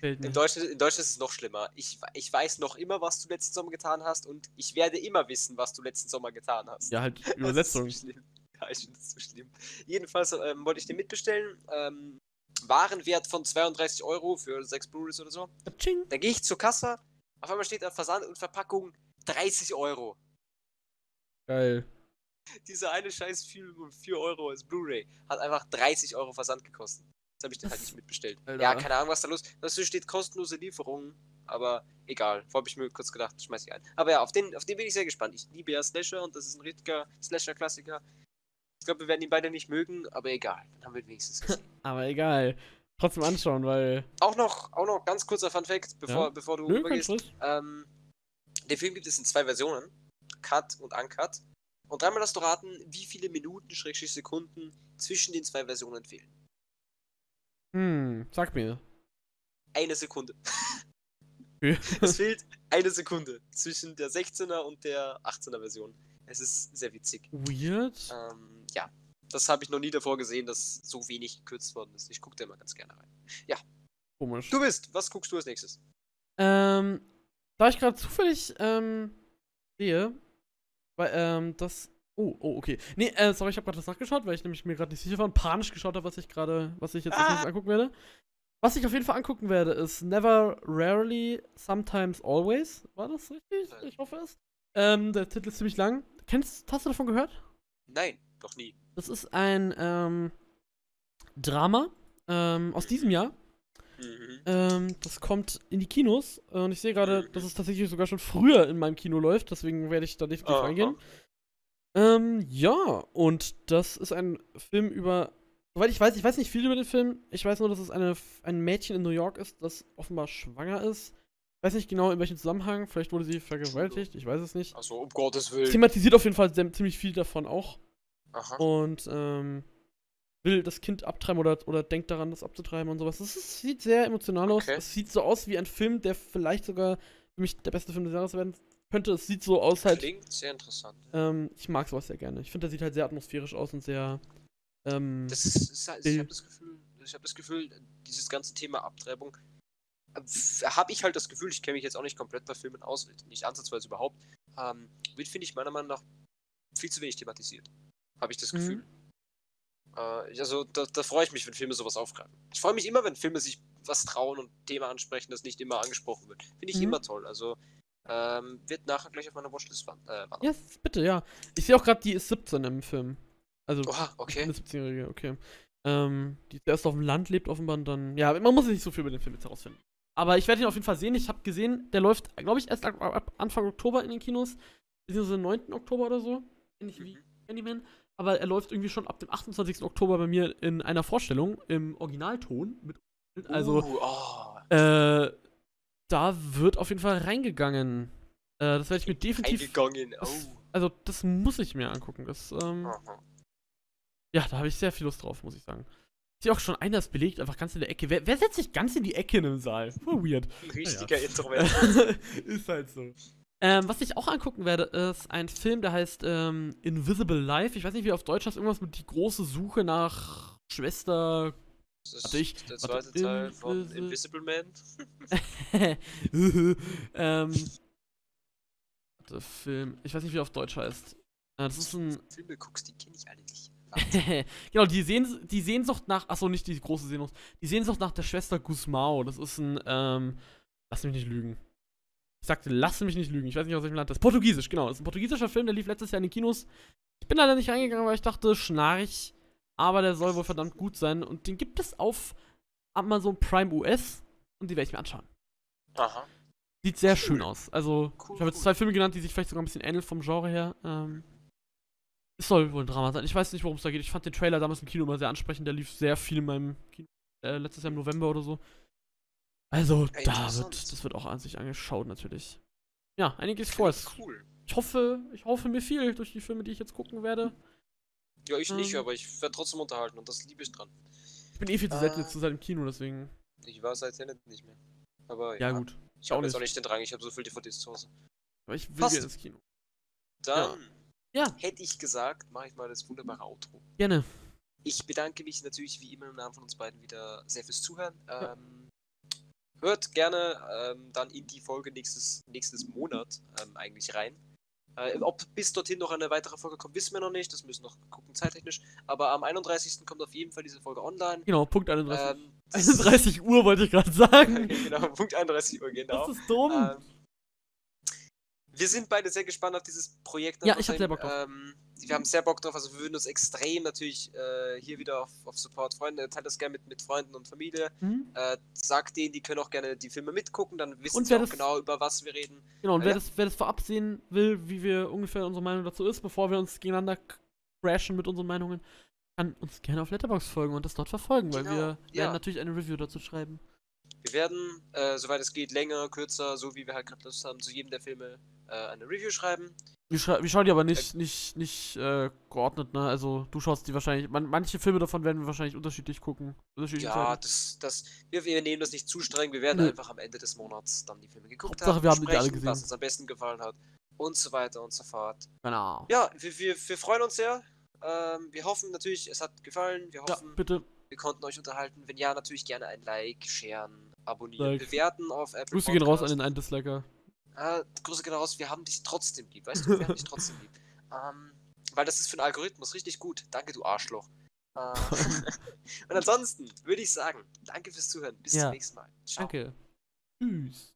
In Deutschland, in Deutschland ist es noch schlimmer. Ich, ich weiß noch immer, was du letzten Sommer getan hast und ich werde immer wissen, was du letzten Sommer getan hast.
Ja, halt
Das ist
Übersetzung.
so schlimm. Ja, ich finde das so schlimm. Jedenfalls ähm, wollte ich den mitbestellen. Ähm, Warenwert von 32 Euro für 6 Blu-rays oder so.
Tsching.
Da gehe ich zur Kasse. Auf einmal steht da Versand und Verpackung 30 Euro.
Geil.
Dieser eine scheiß Film um 4 Euro als Blu-ray hat einfach 30 Euro Versand gekostet. Das habe ich dann halt nicht mitbestellt.
Alter.
Ja, keine Ahnung, was da los ist. Da steht kostenlose Lieferung. Aber egal. Vorher habe ich mir kurz gedacht, schmeiß ich ein. Aber ja, auf den, auf den bin ich sehr gespannt. Ich liebe ja Slasher und das ist ein richtiger Slasher-Klassiker. Ich glaube, wir werden ihn beide nicht mögen, aber egal. Dann haben wir ihn wenigstens gesehen.
Aber egal. Trotzdem anschauen, weil.
auch noch, auch noch ganz kurzer Fun Fact, bevor,
Ja.
bevor du
Nö, kein
übergehst.
Stress.
Ähm, den Film gibt es in zwei Versionen. Cut und Uncut. Und dreimal hast du raten, wie viele Minuten, Schrägstrich Sekunden zwischen den zwei Versionen fehlen.
Hm, sag mir.
Eine Sekunde. Es fehlt eine Sekunde zwischen der 16er und der 18er Version. Es ist sehr witzig.
Weird.
Ähm, ja, das habe ich noch nie davor gesehen, dass so wenig gekürzt worden ist. Ich gucke da immer ganz gerne rein.
Komisch.
Du bist, was guckst du als nächstes?
Ähm, da ich gerade zufällig ähm, sehe, weil, ähm, das. Oh, oh, okay. Nee, äh, sorry, ich habe gerade was nachgeschaut, weil ich nämlich mir gerade nicht sicher war und panisch geschaut habe, was ich gerade, was ich jetzt
Ah.
nächstes angucken werde. Was ich auf jeden Fall angucken werde, ist Never, Rarely, Sometimes, Always. War das richtig? Ich hoffe es. Ähm, der Titel ist ziemlich lang. Kennst, hast du davon gehört?
Nein, noch nie.
Das ist ein, ähm, Drama, ähm, aus diesem Jahr.
Mhm.
Ähm, das kommt in die Kinos. äh, Und ich sehe gerade, dass es tatsächlich sogar schon früher in meinem Kino läuft. Deswegen werde ich da definitiv
Aha.
reingehen. Ähm, ja, und das ist ein Film über. Soweit ich weiß, ich weiß nicht viel über den Film. Ich weiß nur, dass es eine, ein Mädchen in New York ist, das offenbar schwanger ist. Ich weiß nicht genau, in welchem Zusammenhang. Vielleicht wurde sie vergewaltigt. Ich weiß es nicht.
Achso, um Gottes Willen.
Thematisiert auf jeden Fall ziemlich viel davon auch.
Aha.
Und ähm, will das Kind abtreiben oder, oder denkt daran, das abzutreiben und sowas. Das ist, sieht sehr emotional aus. Es sieht so aus wie ein Film, der vielleicht sogar für mich der beste Film des Jahres werden könnte. Es sieht so aus halt.
Klingt sehr interessant.
Ähm, ich mag sowas sehr gerne. Ich finde, der sieht halt sehr atmosphärisch aus und sehr. Ähm,
Das ist, ist ich habe das Gefühl, ich habe das Gefühl, dieses ganze Thema Abtreibung, habe ich halt das Gefühl, ich kenne mich jetzt auch nicht komplett bei Filmen aus, nicht ansatzweise überhaupt, ähm, wird, finde ich, meiner Meinung nach viel zu wenig thematisiert. Habe ich das
Mhm.
Gefühl. Äh, also, da, da freue ich mich, wenn Filme sowas aufgreifen. Ich freue mich immer, wenn Filme sich was trauen und Thema ansprechen, das nicht immer angesprochen wird. Finde ich
Mhm.
immer toll. Also, ähm, wird nachher gleich auf meiner Watchlist wan- äh, wandern.
ja, bitte, ja. Ich sehe auch gerade, die ist 17 im Film. Also,
Oha, okay.
eine 17-Jährige, okay. Ähm, die zuerst auf dem Land lebt, offenbar, und dann. Ja, man muss nicht so viel über den Film jetzt herausfinden. Aber ich werde ihn auf jeden Fall sehen. Ich habe gesehen, der läuft, glaube ich, erst ab, ab Anfang Oktober in den Kinos. Beziehungsweise 9. Oktober oder so. Ähnlich wie
Mhm.
Candyman. Aber er läuft irgendwie schon ab dem 28. Oktober bei mir in einer Vorstellung im Originalton. Mit, also,
Uh, oh,
äh, da wird auf jeden Fall reingegangen. Äh, das werde ich mir definitiv.
eingegangen.
Das,
Oh.
also, das muss ich mir angucken. Das, ähm, ja, da habe ich sehr viel Lust drauf, muss ich sagen. Ist ja auch schon einer ist belegt, einfach ganz in der Ecke. Wer, wer setzt sich ganz in die Ecke in einem Saal? Voll weird.
Ein richtiger
Ja.
Introvert.
ist halt so. Ähm, was ich auch angucken werde, ist ein Film, der heißt ähm, Invisible Life. Ich weiß nicht, wie auf Deutsch heißt. Irgendwas mit die große Suche nach Schwester.
Das ist
Warte, ich-
der
warte,
zweite Teil von
Invisible-
Man.
ähm, der Film. Ich weiß nicht, wie er auf Deutsch heißt. Äh, das ist ein.
Filme guckst, die kenne ich alle nicht.
genau, die, Sehns die Sehnsucht nach. Achso, nicht die große Sehnsucht. Die Sehnsucht nach der Schwester Gusmao. Das ist ein. Ähm, lass mich nicht lügen. Ich sagte, lass mich nicht lügen. Ich weiß nicht, aus welchem Land das ist. Portugiesisch, genau. Das ist ein portugiesischer Film, der lief letztes Jahr in den Kinos. Ich bin leider nicht reingegangen, weil ich dachte, schnarch. Aber der soll wohl verdammt gut sein. Und den gibt es auf Amazon Prime US. Und die werde ich mir anschauen.
Aha.
Sieht sehr schön aus. Also,
Cool,
ich habe jetzt zwei Filme genannt, die sich vielleicht sogar ein bisschen ähneln vom Genre her. Ähm, es soll wohl ein Drama sein. Ich weiß nicht, worum es da geht. Ich fand den Trailer damals im Kino immer sehr ansprechend. Der lief sehr viel in meinem Kino. Äh, letztes Jahr im November oder so. Also,
Ja,
da
interessant.
wird, das wird auch an sich angeschaut, natürlich. Ja, einiges vor.
Cool.
Ich hoffe, ich hoffe mir viel durch die Filme, die ich jetzt gucken werde.
Ja, ich nicht,
Ähm.
aber ich werde trotzdem unterhalten und das liebe ich dran.
Ich bin eh viel zu selten
Äh.
jetzt zu seinem Kino, deswegen.
Ich war seit Tenet nicht mehr. Aber
Ja, gut.
Ich habe
auch
jetzt auch
nicht.
den Drang, ich habe so viel DVDs zu Hause.
Aber ich will
Passt.
wieder ins Kino.
Dann
Ja.
hätte ich gesagt, mache ich mal das wunderbare Outro.
Gerne.
Ich bedanke mich natürlich wie immer im Namen von uns beiden wieder sehr fürs Zuhören. Ähm, hört gerne ähm, dann in die Folge nächstes, nächstes Monat ähm, eigentlich rein. Äh, ob bis dorthin noch eine weitere Folge kommt, wissen wir noch nicht. Das müssen wir noch gucken, zeittechnisch. Aber am 31. kommt auf jeden Fall diese Folge online.
Genau, Punkt 31.
Ähm, das-
31 Uhr wollte ich gerade sagen.
genau, Punkt 31 Uhr, genau.
Das ist dumm.
Ähm, wir sind beide sehr gespannt auf dieses Projekt.
Ja, ich hab sehr Bock.
Ähm, wir haben sehr Bock drauf, also wir würden uns extrem natürlich äh, hier wieder auf, auf Support freuen. Äh, Teilt das gerne mit, mit Freunden und Familie.
Mhm.
Äh, sagt denen, die können auch gerne die Filme mitgucken, dann wissen sie auch
das-
genau, über was wir reden.
Genau, und
Ah,
wer,
ja.
das, wer das vorab sehen will, wie wir ungefähr unsere Meinung dazu ist, bevor wir uns gegeneinander crashen mit unseren Meinungen, kann uns gerne auf Letterboxd folgen und das dort verfolgen, weil
Genau,
wir werden
ja.
natürlich eine Review dazu schreiben.
Wir werden, äh, soweit es geht, länger, kürzer, so wie wir halt gerade Lust haben, zu jedem der Filme äh, eine Review schreiben.
Wir, schrei wir schauen die aber nicht, nicht, nicht äh, geordnet, ne? Also du schaust die wahrscheinlich, man, manche Filme davon werden wir wahrscheinlich unterschiedlich gucken. Unterschiedliche
Ja, das, das, wir, wir nehmen das nicht zu streng. Wir werden
Nö.
einfach am Ende des Monats dann die Filme geguckt
Hauptsache,
haben,
wir haben die alle gesehen.
was uns am besten gefallen hat und so weiter und so fort.
Genau.
Ja, wir, wir, wir freuen uns sehr. Ähm, wir hoffen natürlich, es hat gefallen. Wir
Ja,
hoffen,
bitte.
wir konnten euch unterhalten. Wenn ja, natürlich gerne ein Like, sharen, abonnieren,
Like.
bewerten auf Apple
Grüße gehen raus an den einen Disliker.
Ah, Grüße gehen raus, wir haben dich trotzdem lieb, weißt du? Wir haben dich trotzdem lieb. Ähm, weil das ist für den Algorithmus richtig gut. Danke, du Arschloch. Äh, und ansonsten würde ich sagen, danke fürs Zuhören. Bis
Ja.
zum nächsten Mal. Ciao.
Danke. Tschüss.